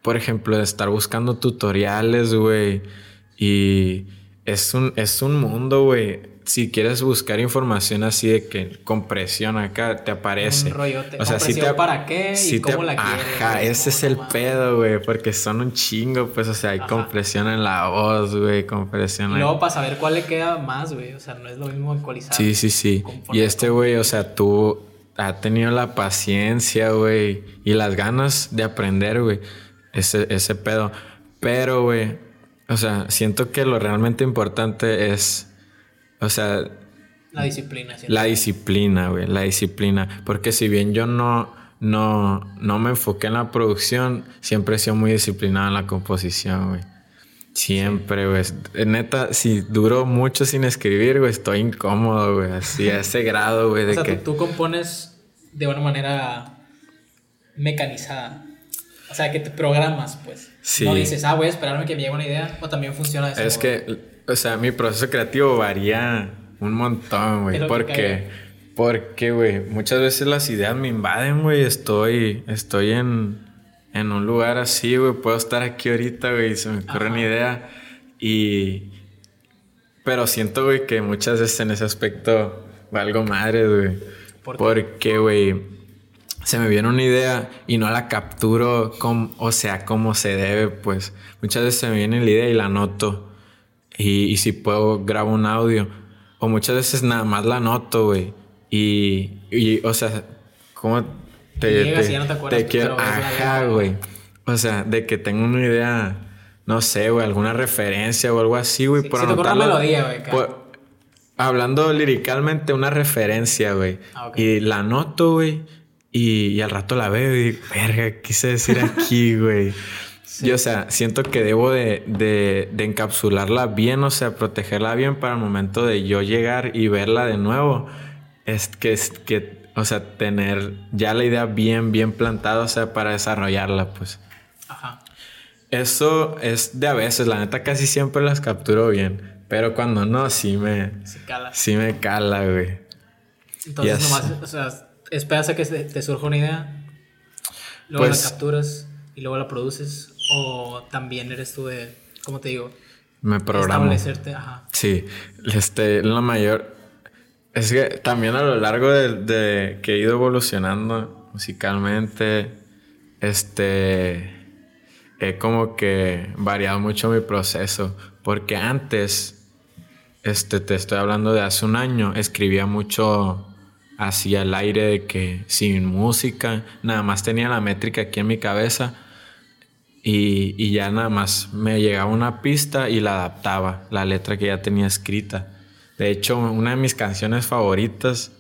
por ejemplo, de estar buscando tutoriales, güey, y es un, es un mundo, güey. Si quieres buscar información así de que compresión acá te aparece. Un rollote. O sea, si ¿Compresión te para qué y te- cómo la quieres, Ajá, ese ¿Cómo es el pedo, güey, porque son un chingo, pues, o sea, hay Ajá. compresión en la voz, güey, compresión en... luego para saber cuál le queda más, güey. O sea, no es lo mismo ecualizar. Sí, sí, sí. Y este güey, o sea, tú has tenido la paciencia, güey, y las ganas de aprender, güey, ese, ese pedo. Pero, güey, o sea, siento que lo realmente importante es, o sea, La disciplina. siento. la disciplina, güey, la disciplina. Porque si bien yo no, no, no me enfoqué en la producción, siempre he sido muy disciplinado en la composición, güey. Siempre, güey. Neta, si duro mucho sin escribir, güey, estoy incómodo, güey. Así, a ese grado, güey, O de sea, que... tú, compones de una manera mecanizada. O sea, que te programas, pues. Sí. No dices, ah, voy a esperarme que me llegue una idea. O también funciona ese Es modo. que, o sea, mi proceso creativo varía un montón, güey. Porque, porque, güey, muchas veces las ideas me invaden, güey. Estoy, estoy en, en un lugar así, güey. Puedo estar aquí ahorita, güey, y se me ocurre una idea. Y. Pero siento, güey, que muchas veces en ese aspecto valgo madre, güey. ¿Por qué? Porque, güey, se me viene una idea y no la capturo, o sea, como se debe, pues. Muchas veces se me viene la idea y la anoto. Y, y si puedo, grabo un audio. O muchas veces nada más la anoto, güey. Y, y, o sea, ¿cómo te, llegas te- y ya no te acuerdas, quiero? pero ves la Ajá, güey. O sea, de que tengo una idea, no sé, güey, alguna referencia o algo así, güey. Sí, por te una anotarla- melodía, güey, por- Hablando liricalmente, una referencia, güey. Ah, ok. Y la anoto, güey. Y, y al rato la veo y digo, verga, quise decir aquí, güey. Y o sea, siento que debo de, de, de encapsularla bien, o sea, protegerla bien para el momento de yo llegar y verla de nuevo. Es que, es que, o sea, tener ya la idea bien, bien plantada, o sea, para desarrollarla, pues. Ajá. Eso es de a veces, la neta casi siempre las capturo bien. Pero cuando no, sí me, Se cala. sí me cala, güey. Entonces, Yes. nomás, o sea, esperas a que te surja una idea, luego Pues- la capturas y luego la produces. O también eres tú de, ¿cómo te digo? Me programo. Establecerte, ajá. Sí, este, la mayor. Es que también a lo largo de, de que he ido evolucionando musicalmente, este, he como que variado mucho mi proceso. Porque antes, este, te estoy hablando de hace un año, escribía mucho así al aire de que sin música, nada más tenía la métrica aquí en mi cabeza. Y, ya nada más me llegaba una pista y la adaptaba, la letra que ya tenía escrita. De hecho, una de mis canciones favoritas,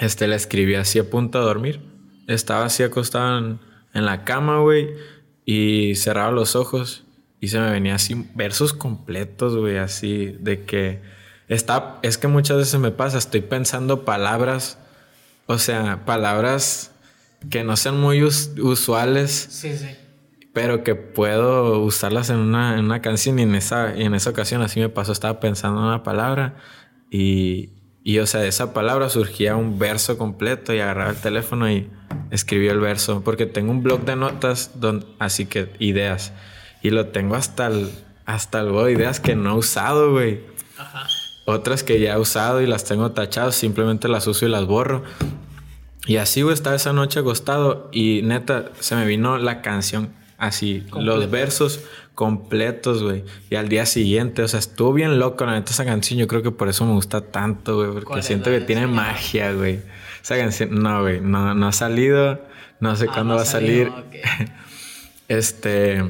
este, la escribí así a punto de dormir. Estaba así acostado en, la cama, güey, y cerraba los ojos y se me venía así versos completos, güey, así de que está, es que muchas veces me pasa, estoy pensando palabras, o sea, palabras que no sean muy us- usuales Sí, sí. Pero que puedo usarlas en una, en una canción y en esa, y en esa ocasión así me pasó, estaba pensando en una palabra y, y o sea, de esa palabra surgía un verso completo y agarraba el teléfono y escribía el verso, porque tengo un blog de notas, don, así que ideas, y lo tengo hasta el, hasta el de ideas que no he usado, güey. Ajá. Otras que ya he usado y las tengo tachadas, simplemente las uso y las borro. Y así, güey, estaba esa noche acostado y neta, se me vino la canción así, los versos completos, güey. Y al día siguiente, o sea, estuvo bien loco, la neta, esa canción. Yo creo que por eso me gusta tanto, güey, ¿Cuál porque siento que tiene magia, güey. Esa canción, no, güey, no, no ha salido, no sé Ah, cuándo no va a salir. [laughs] Este.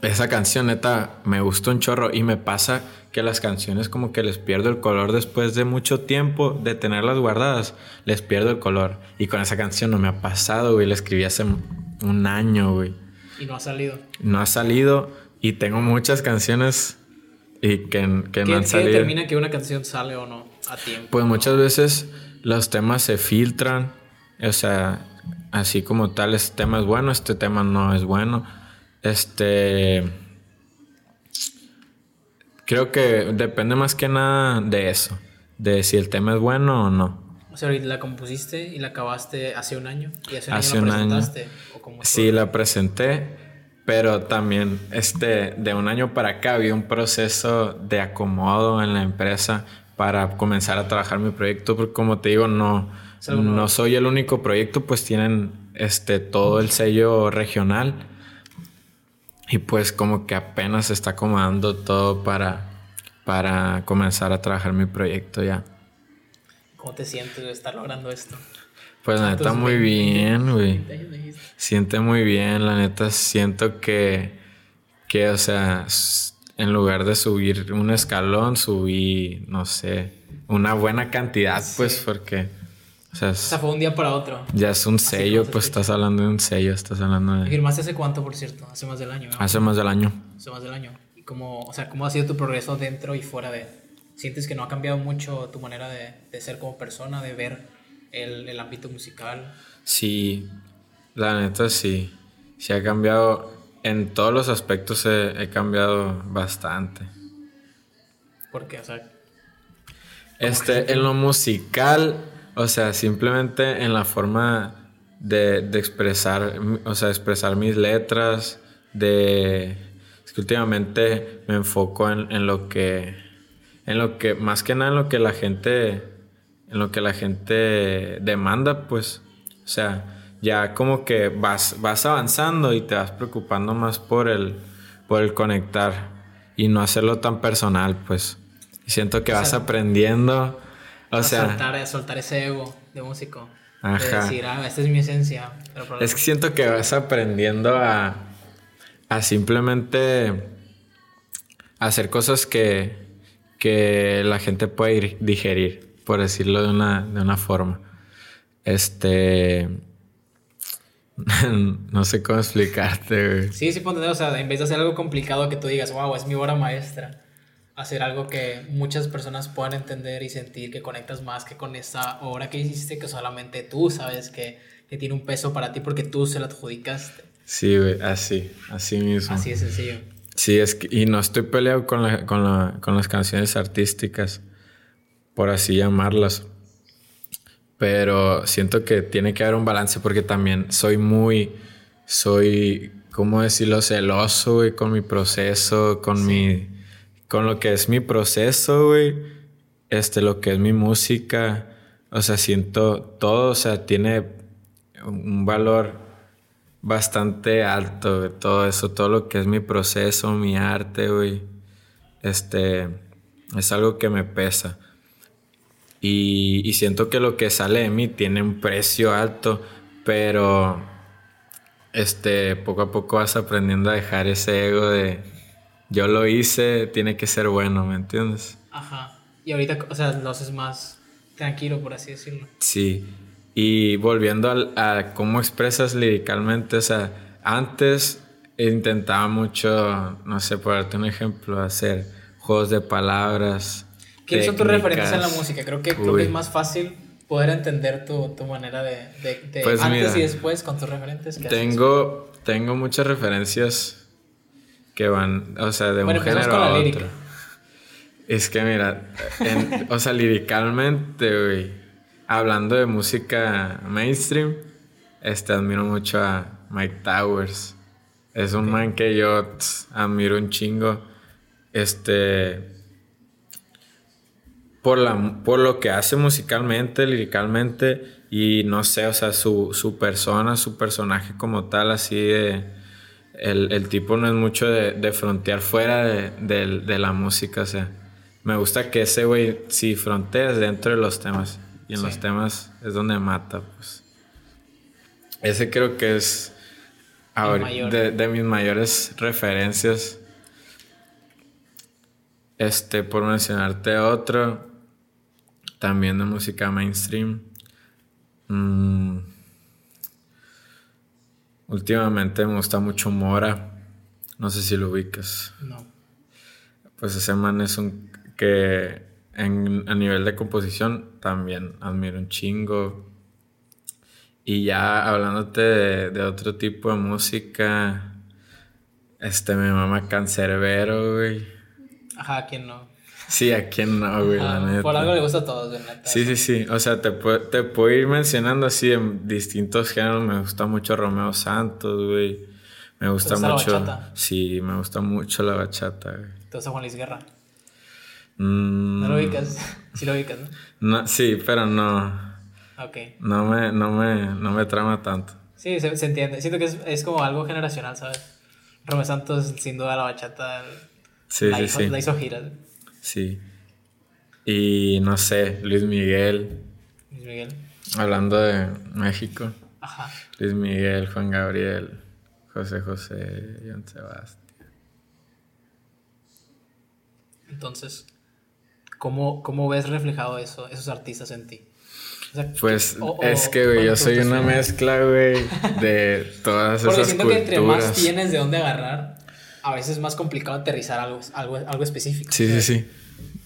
Esa canción, neta, me gustó un chorro. Y me pasa que las canciones, como que les pierdo el color después de mucho tiempo de tenerlas guardadas. Les pierdo el color. Y con esa canción no me ha pasado, güey. La escribí hace un año, güey. Y no ha salido. No ha salido. Y tengo muchas canciones y que, que ¿Qué, no han qué salido. determina que una canción sale o no a tiempo? Pues muchas veces los temas se filtran, o sea, así como tal, este tema es bueno, este tema no es bueno. Este. Creo que depende más que nada de eso, de si el tema es bueno o no. O sea, ahorita la compusiste y la acabaste hace un año. Y hace un Hace año la año. presentaste. ¿O cómo Sí, la presenté, Pero también, este, de un año para acá había un proceso de acomodo en la empresa para comenzar a trabajar mi proyecto, porque como te digo, no, no soy el único proyecto, pues tienen este, todo el sello regional. Y pues como que apenas se está acomodando todo para, para comenzar a trabajar mi proyecto ya. ¿Cómo te sientes de estar logrando esto? Pues la neta muy bien, güey. Siente muy bien, la neta siento que, que, o sea, en lugar de subir un escalón, subí, no sé, una buena cantidad, pues, porque... O sea, fue un día para otro. Ya es un sello, pues estás hablando de un sello, estás hablando de... ¿Firmaste hace cuánto, por cierto? Hace más del año. Hace más del año. Hace más del año. ¿Y cómo, o sea, cómo ha sido tu progreso dentro y fuera de...? ¿Sientes que no ha cambiado mucho tu manera de, de ser como persona, de ver el, el ámbito musical? Sí, la neta sí. Sí ha cambiado. En todos los aspectos he, cambiado bastante. ¿Por qué? O sea. Este, en lo musical, o sea, simplemente en la forma de, de expresar, o sea, expresar mis letras, de... Es que últimamente me enfoco en, en lo que, en lo que, más que nada en lo que la gente en lo que la gente demanda, pues, o sea, ya como que vas, vas avanzando y te vas preocupando más por el, por el conectar y no hacerlo tan personal, pues. Y siento que vas aprendiendo, o sea... Soltar, soltar ese ego de músico. Ajá. De decir, ah, esta es mi esencia. Es que siento que vas aprendiendo a, a simplemente hacer cosas que, que la gente puede digerir por decirlo de una, de una forma. Este. [laughs] no sé cómo explicarte, güey. Sí, sí, ponte, o sea, en vez de hacer algo complicado que tú digas, wow, es mi obra maestra, hacer algo que muchas personas puedan entender y sentir que conectas más que con esa obra que hiciste, que solamente tú sabes que, que tiene un peso para ti porque tú se la adjudicaste. Sí, güey, así, así mismo. Así es sencillo. Sí, es que, y no estoy peleado con, la, con, la, con las canciones artísticas por así llamarlas. Pero siento que tiene que haber un balance porque también soy muy, soy, ¿cómo decirlo? Celoso, güey, con mi proceso, con mi, con lo que es mi proceso, güey. Este, lo que es mi música. O sea, siento todo, o sea, tiene un valor bastante alto, todo eso, todo lo que es mi proceso, mi arte, güey. Este, es algo que me pesa. Y, siento que lo que sale de mí tiene un precio alto, pero este, poco a poco vas aprendiendo a dejar ese ego de yo lo hice, tiene que ser bueno, ¿me entiendes? Ajá. Y ahorita, o sea, lo haces más tranquilo, por así decirlo. Sí. Y volviendo a, a cómo expresas liricalmente, o sea, antes intentaba mucho, no sé, por darte un ejemplo, hacer juegos de palabras, ¿Quiénes son tus referentes en la música? Creo que, creo que es más fácil poder entender tu, tu manera de, de, pues antes y después con tus referentes. tengo, tengo muchas referencias que van, o sea, de un género a otro. Es que mira, o sea, liricalmente, güey, hablando de música mainstream, este, admiro mucho a Mike Towers. Es un man que yo admiro un chingo. Este, por, la, por lo que hace musicalmente, liricalmente, y no sé, o sea, su, su persona, su personaje como tal, así de... El, el tipo no es mucho de, de frontear fuera de, de, la música, o sea, me gusta que ese güey sí fronteas dentro de los temas, y en los temas es donde mata, pues. Ese creo que es de, de mis mayores referencias. Este, por mencionarte otro, también de música mainstream. Mm, últimamente me gusta mucho Mora. No sé si lo ubicas. No. Pues ese man es un que en, a nivel de composición también admiro un chingo. Y ya hablándote de, otro tipo de música, este me mama Cancerbero, güey. Ajá, ¿quién no? Sí, a quién no, güey, la neta. Por algo le gusta a todos, güey, Sí, sí, sí. O sea, te, te puedo ir mencionando así en distintos géneros. Me gusta mucho Romeo Santos, güey. Me gusta, gusta la mucho. bachata? Sí, me gusta mucho la bachata, güey. Te gusta Juan Luis Guerra. Mm, ¿No lo ubicas? [laughs] Sí lo ubicas, ¿no? no, sí, pero no. Ok. No me, no me, no me trama tanto. Sí, se, se entiende. Siento que es, es como algo generacional, ¿sabes? Romeo Santos, sin duda, la bachata Sí, la, sí, hizo, sí. la hizo giras. Sí. Y no sé, Luis Miguel. Luis Miguel. Hablando de México. Ajá. Luis Miguel, Juan Gabriel, José José, Joan Sebastián. Entonces, ¿cómo, ¿cómo ves reflejado eso, esos artistas en ti? O sea, Pues o- o- es que, güey, yo ¿cuál soy una mezcla, güey, de todas [laughs] Porque esas siento que entre más tienes de dónde agarrar, a veces es más complicado aterrizar algo, algo, algo específico. Sí, sí, sí.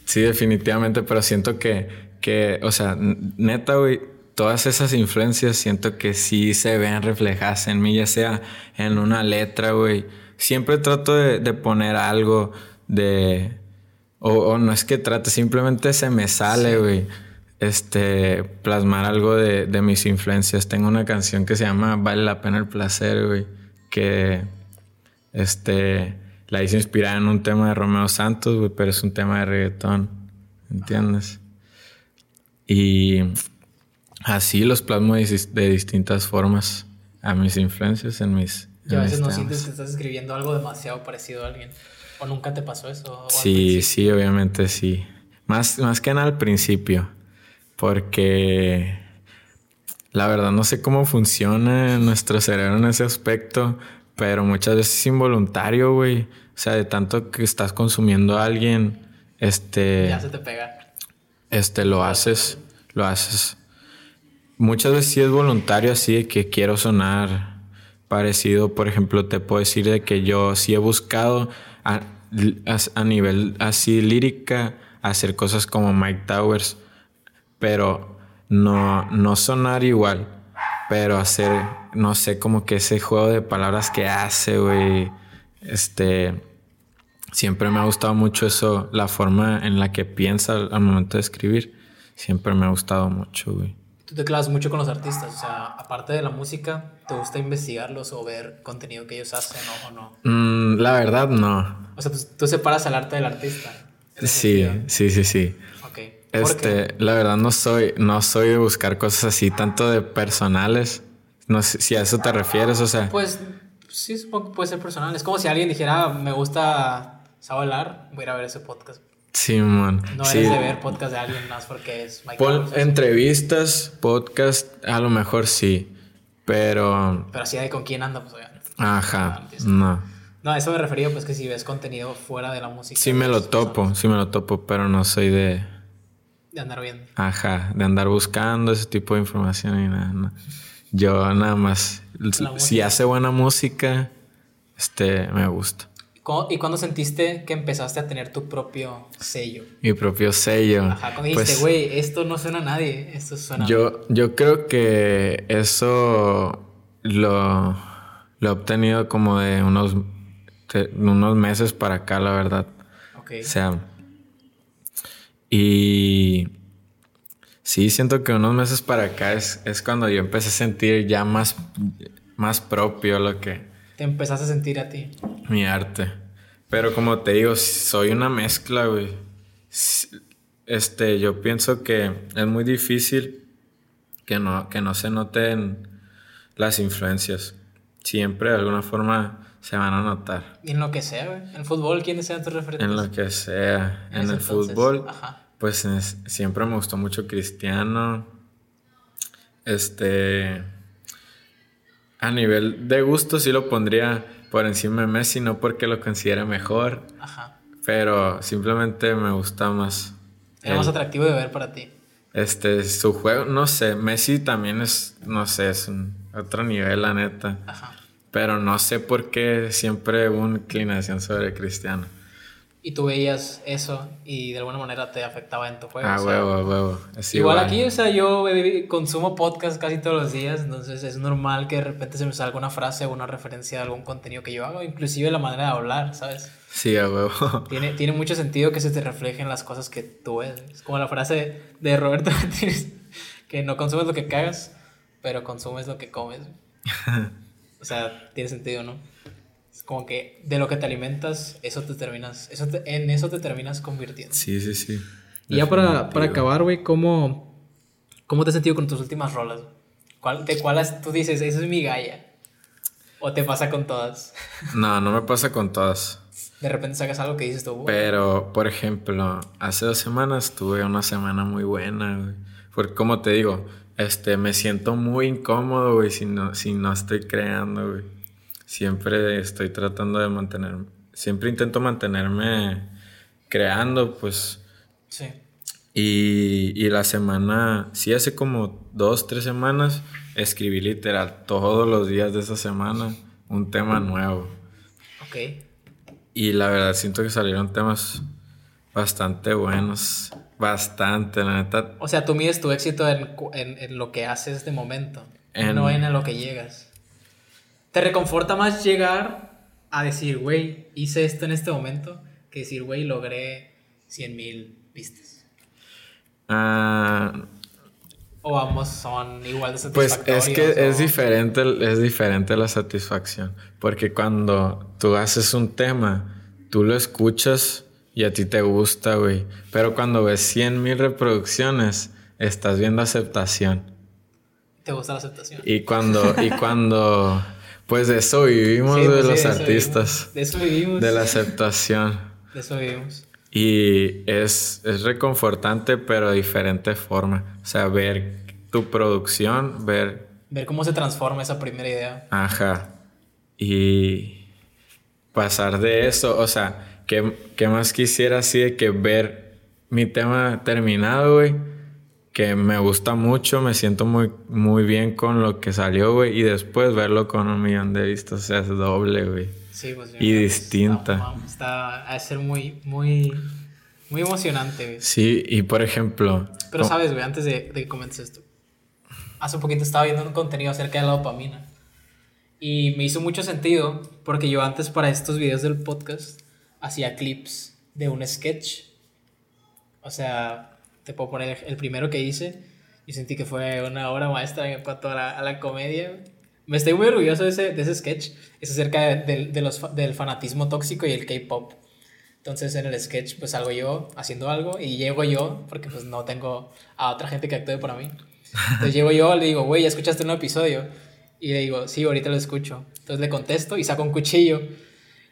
Sí, definitivamente, pero siento que, que o sea, neta, güey, todas esas influencias siento que sí se ven reflejadas en mí, ya sea en una letra, güey. Siempre trato de, de poner algo de... O, o no es que trate, simplemente se me sale, güey. Este, plasmar algo de, de mis influencias. Tengo una canción que se llama Vale la pena el placer, güey. Que este, la hice inspirada en un tema de Romeo Santos, güey, pero es un tema de reggaetón, ¿entiendes? Y así los plasmo de, dis- de distintas formas a mis influencias en mis... Y a veces no sientes que estás escribiendo algo demasiado parecido a alguien. ¿O nunca te pasó eso? ¿O al Sí, sí, obviamente sí. Más, más que nada al principio, porque la verdad no sé cómo funciona nuestro cerebro en ese aspecto, pero muchas veces es involuntario, güey. O sea, de tanto que estás consumiendo a alguien, este... Ya se te pega. Este, lo haces, lo haces. Muchas veces sí es voluntario así de que quiero sonar parecido. Por ejemplo, te puedo decir de que yo sí he buscado a, a- nivel así lírica hacer cosas como Mike Towers, pero no, no sonar igual, pero hacer, no sé, como que ese juego de palabras que hace, güey. Este, Siempre me ha gustado mucho eso, la forma en la que piensa al momento de escribir. Siempre me ha gustado mucho, güey. Tú te clavas mucho con los artistas. O sea, aparte de la música, ¿te gusta investigarlos o ver contenido que ellos hacen o, no? Mm, la verdad, no. O sea, tú, tú separas al arte del artista. Sí, sí, sí, sí. Ok. ¿Por qué? Este, la verdad no soy, no soy de buscar cosas así, tanto de personales. No sé si a eso te refieres, o sea. Pues sí, supongo que puede ser personal. Es como si alguien dijera, "Ah, me gusta sabe hablar, voy a ir a ver ese podcast. Sí, man. No sí. eres de ver podcast de alguien más porque es Mike Pon entrevistas, podcast, a lo mejor sí. Pero. Pero así de con quién anda, pues obviamente. Ajá. No. No, a eso me refería, pues que si ves contenido fuera de la música. Sí me lo pues, topo, sí me lo topo, pero no soy de. De andar viendo. Ajá, de andar buscando ese tipo de información y nada, no. Yo nada más, si hace buena música, este, me gusta. ¿Cómo- ¿Y cuándo sentiste que empezaste a tener tu propio sello? Mi propio sello. Ajá, cuando dijiste, Pues, güey, esto no suena a nadie, esto suena a mí". yo, yo creo que eso lo, lo he obtenido como de unos, de unos meses para acá, la verdad. Ok. O sea, y sí, siento que unos meses para acá es, es cuando yo empecé a sentir ya más, más propio lo que Te empezaste a sentir a ti. Mi arte. Pero como te digo, soy una mezcla, güey. Este, yo pienso que es muy difícil que no, que no se noten las influencias. Siempre de alguna forma se van a notar. Y en lo que sea, güey. En fútbol, ¿quiénes sean tus referentes? En lo que sea. En En el entonces, fútbol, ajá. pues es- siempre me gustó mucho Cristiano. Este. A nivel de gusto sí lo pondría por encima de Messi, no porque lo considere mejor, Ajá. pero simplemente me gusta más. Era más atractivo de ver para ti. este, su juego, no sé, Messi también es, no sé, es un otro nivel, la neta. Ajá. Pero no sé por qué siempre hubo una inclinación sobre Cristiano. Y tú veías eso y de alguna manera te afectaba en tu juego. Ah, o sea, huevo, huevo. Es Igual aquí, o sea, yo consumo podcast casi todos los días, entonces es normal que de repente se me salga una frase o una referencia a algún contenido que yo hago, inclusive la manera de hablar, ¿sabes? Sí, a huevo. [laughs] Tiene, tiene mucho sentido que se te reflejen las cosas que tú ves. Es como la frase de Roberto [laughs] Martínez, que no consumes lo que cagas, pero consumes lo que comes. [laughs] O sea, tiene sentido, ¿no? Es como que de lo que te alimentas, eso te terminas, eso te- en eso te terminas convirtiendo. Sí, sí, sí. Y ya para, para acabar, güey, ¿cómo, ¿cómo te has sentido con tus últimas rolas? ¿Cuál, ¿De cuál has- tú dices, esa es mi galla? ¿O te pasa con todas? [laughs] No, no me pasa con todas. De repente sacas algo que dices tú, güey, Pero, por ejemplo, hace dos semanas tuve una semana muy buena, güey. Porque, como te digo, este, me siento muy incómodo, güey, si no, si no estoy creando, güey. Siempre estoy tratando de mantenerme, siempre intento mantenerme creando, pues. Sí. Y, y la semana, sí, hace como dos, tres semanas, escribí literal todos los días de esa semana un tema nuevo. Ok. Y la verdad siento que salieron temas bastante buenos. Bastante, la neta. O sea, tú mides tu éxito en, en, en lo que haces de momento, En- no en a lo que llegas. ¿Te reconforta más llegar a decir, güey, hice esto en este momento, que decir, güey, logré 100 mil vistas? Ah, O ambos son igual de pues satisfactorios. es que es diferente, es diferente la satisfacción. Porque cuando tú haces un tema, tú lo escuchas y a ti te gusta, güey. Pero cuando ves 100 mil reproducciones, estás viendo aceptación. ¿Te gusta la aceptación? Y cuando, y cuando, [laughs] pues de eso vivimos Sí, de pues sí, los de artistas. vivimos. De eso vivimos. De la aceptación. De eso vivimos. Y es, es reconfortante, pero de diferente forma. O sea, ver tu producción, ver, Ver cómo se transforma esa primera idea. ajá, y pasar de eso, o sea, ¿qué, qué más quisiera así de que ver mi tema terminado, güey? Que me gusta mucho, me siento muy, muy bien con lo que salió, güey, y después verlo con un millón de vistas, o sea, es doble, güey. Sí, pues. Y distinta. Está, está a ser muy, muy, muy emocionante, güey. Sí, y por ejemplo... Pero sabes, güey, antes de, de que comentes esto, hace un poquito estaba viendo un contenido acerca de la dopamina y me hizo mucho sentido porque yo antes para estos videos del podcast hacía clips de un sketch. O sea, te puedo poner el primero que hice y sentí que fue una obra maestra en cuanto a la, a la comedia. Me estoy muy orgulloso de ese, de ese sketch. Es acerca de, de- los, del fanatismo tóxico y el K-pop. Entonces en el sketch pues salgo yo haciendo algo y llego yo, porque pues no tengo a otra gente que actúe para mí. Entonces llego yo, le digo, güey, ¿ya escuchaste un episodio? Y le digo, sí, ahorita lo escucho. Entonces le contesto y saco un cuchillo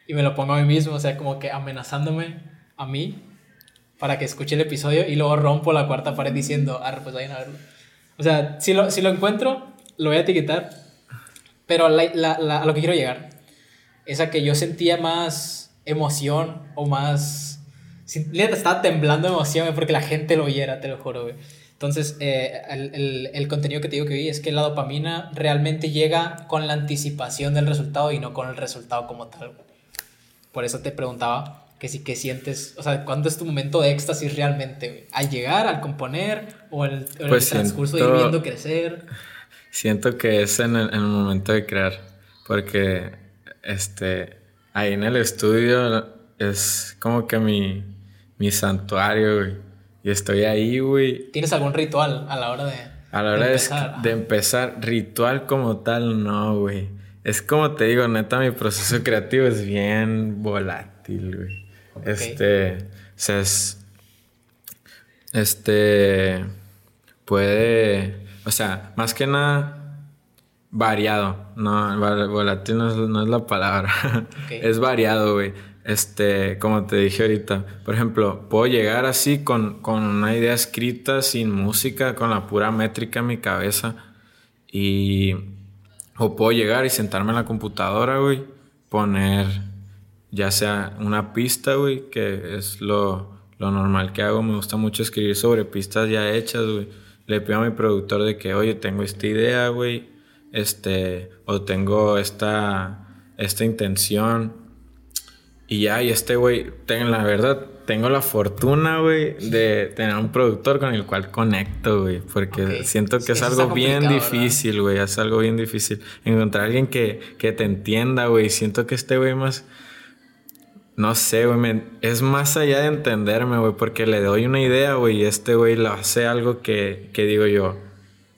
y me lo pongo a mí mismo, o sea, como que amenazándome a mí para que escuche el episodio y luego rompo la cuarta pared diciendo, ah, pues vayan a verlo. O sea, si lo, si lo encuentro, lo voy a etiquetar, pero la- la- a lo que quiero llegar es a que yo sentía más emoción o más... estaba temblando de emoción porque la gente lo oyera, te lo juro, güey. Entonces, eh, el, el- el contenido que te digo que vi es que la dopamina realmente llega con la anticipación del resultado y no con el resultado como tal. Por eso te preguntaba que si que sientes, o sea, ¿cuándo es tu momento de éxtasis realmente? güey? ¿Al llegar, al componer o el, o Pues el transcurso de ir siento- viendo crecer? Siento que es en el, en el momento de crear. Porque este ahí en el estudio es como que mi, mi santuario, güey. Y estoy ahí, güey. ¿Tienes algún ritual a la hora de, A la hora de, empezar? de empezar, ritual como tal, no, güey. Es como te digo, neta, mi proceso [laughs] creativo es bien volátil, güey. Este, o sea, es. Este. Puede. O sea, más que nada, variado. No, volátil no es, no es la palabra. [laughs] Es variado, güey. Este, como te dije ahorita, por ejemplo, puedo llegar así con, con una idea escrita, sin música, con la pura métrica en mi cabeza. Y. O puedo llegar y sentarme en la computadora, güey. Poner ya sea una pista, güey, que es lo, lo normal que hago. Me gusta mucho escribir sobre pistas ya hechas, güey. Le pido a mi productor de que, oye, tengo esta idea, güey. Este, o tengo esta, esta intención. Y ya, y este güey, la verdad, tengo la fortuna, güey, de tener un productor con el cual conecto, güey. Porque siento que es algo bien difícil, güey. Es algo bien difícil. Encontrar a alguien que, que te entienda, güey. Siento que este güey más. No sé, güey. me- Es más allá de entenderme, güey. Porque le doy una idea, güey. Y este güey lo hace algo que, que digo yo.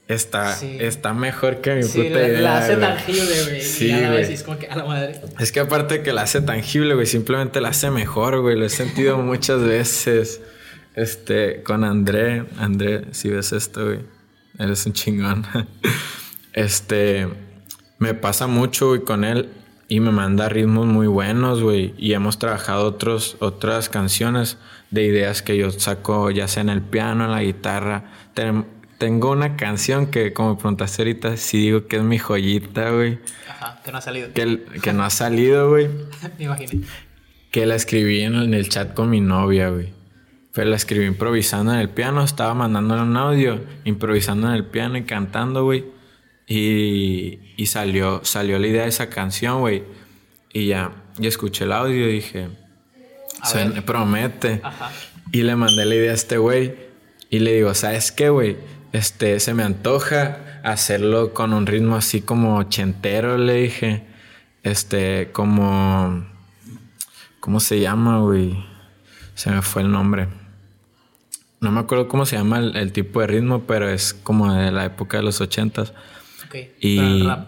está, Sí. está mejor que mi Sí, puta la, idea. la hace güey. tangible, güey. Sí, y a la vez es como que a la madre. Es que aparte que la hace tangible, güey, simplemente la hace mejor, güey. Lo he sentido [laughs] muchas veces. Este, con André. André, si ves esto, güey. Eres un chingón. [laughs] Este, me pasa mucho, güey, con él. Y me manda ritmos muy buenos, güey. Y hemos trabajado otros, otras canciones de ideas que yo saco, ya sea en el piano, en la guitarra. Ten- tengo una canción que, como preguntaste ahorita, sí digo que es mi joyita, güey. Ajá, que no ha salido. Que, no ha salido, güey. [laughs] Me imaginé. Que la escribí en, en el chat con mi novia, güey. Pero la escribí improvisando en el piano. Estaba mandándole un audio, improvisando en el piano y cantando, güey. Y, y salió, salió la idea de esa canción, güey. Y ya, y escuché el audio y dije, A "Suena- ver. promete. Ajá. Y le mandé la idea a este güey. Y le digo, ¿sabes qué, güey? Este, se me antoja hacerlo con un ritmo así como ochentero, le dije. Este, como... ¿Cómo se llama, güey? Se me fue el nombre. No me acuerdo cómo se llama el, el tipo de ritmo, pero es como de la época de los ochentas. Y- Pero el rap.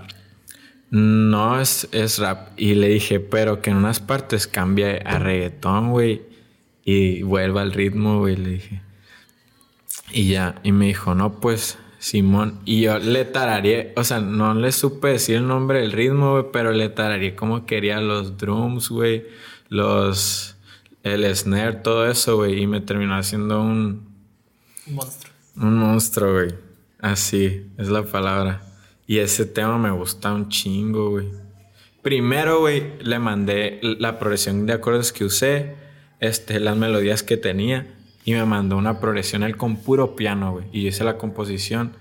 No es, es rap. Y le dije, pero que en unas partes cambie a reggaetón, güey. Y vuelva al ritmo, güey, le dije. Y ya, y me dijo, no, pues, Simón. Y yo le tararía, o sea, no le supe decir el nombre del ritmo, güey, pero le tararía como quería los drums, güey, los, el snare, todo eso, güey. Y me terminó haciendo un, Un monstruo. un monstruo, güey. Así es la palabra. Y ese tema me gusta un chingo, güey. Primero, güey, le mandé la progresión de acordes que usé, este, las melodías que tenía, y me mandó una progresión él con puro piano, güey. Y yo hice la composición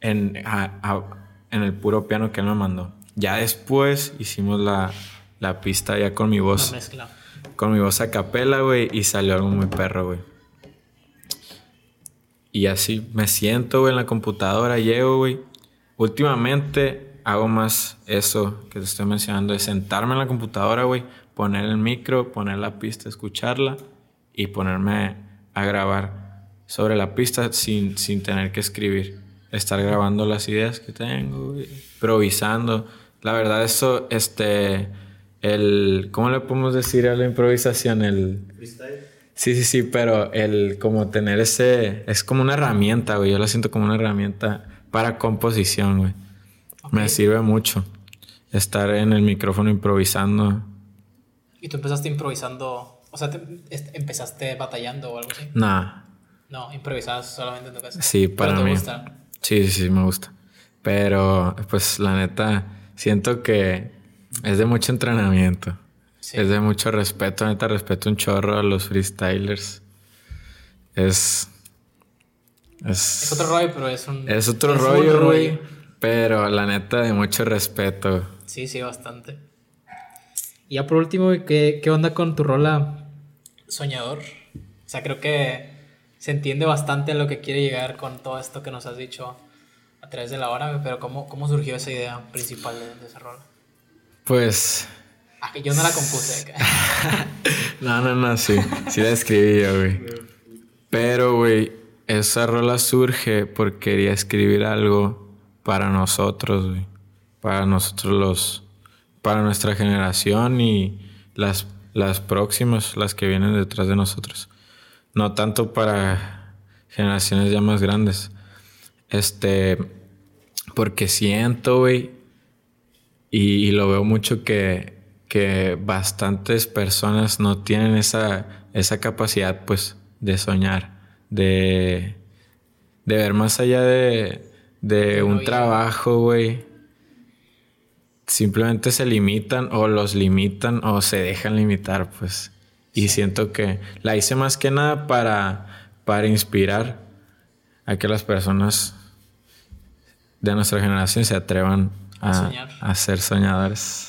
en, a- a- en el puro piano que él me mandó. Ya después hicimos la, la pista ya con mi voz mezcla. con mi voz a capela, güey, y salió algo muy perro, güey. Y así me siento, güey, en la computadora, llego, güey. Últimamente hago más eso que te estoy mencionando, de sentarme en la computadora, güey, poner el micro, poner la pista, escucharla y ponerme a grabar sobre la pista sin, sin tener que escribir. Estar grabando las ideas que tengo, güey, improvisando. La verdad, eso, este, el, ¿cómo le podemos decir a la improvisación? El, Freestyle. Sí, sí, sí, pero el como tener ese es como una herramienta, güey. Yo la siento como una herramienta para composición, güey. Me Ok. sirve mucho estar en el micrófono improvisando. Y tú empezaste improvisando. O sea, te- empezaste batallando o algo así. Nah, No, improvisabas solamente en tu casa. sí, Pero para te mí. gusta. Sí, sí, sí, me gusta. Pero, pues, la neta, siento que es de mucho entrenamiento. Sí. Es de mucho respeto. Neta, respeto un chorro a los freestylers. Es. Es, Es otro rollo, pero es un. Es otro un rollo, güey. Pero la neta, de mucho respeto. Sí, sí, bastante. Y ya por último, ¿qué, ¿qué onda con tu rola soñador? O sea, creo que se entiende bastante a lo que quiere llegar con todo esto que nos has dicho a través de la hora, güey, pero ¿cómo, cómo surgió esa idea principal de, de esa rola? Pues. Ah, que yo no la compuse. [laughs] No, no, no, sí. Sí la escribí yo, güey. Pero, güey, esa rola surge porque quería escribir algo para nosotros. Para nosotros los... Para nuestra generación y las, las próximas, las que vienen detrás de nosotros. No tanto para generaciones ya más grandes. Este... Porque siento, güey, y, y lo veo mucho que, que bastantes personas no tienen esa, esa capacidad, pues, de soñar, de, de ver más allá de, de un trabajo, güey. Simplemente se limitan o los limitan o se dejan limitar, pues. Y siento que la hice más que nada para, para inspirar a que las personas de nuestra generación se atrevan A a, soñar. a ser soñadores.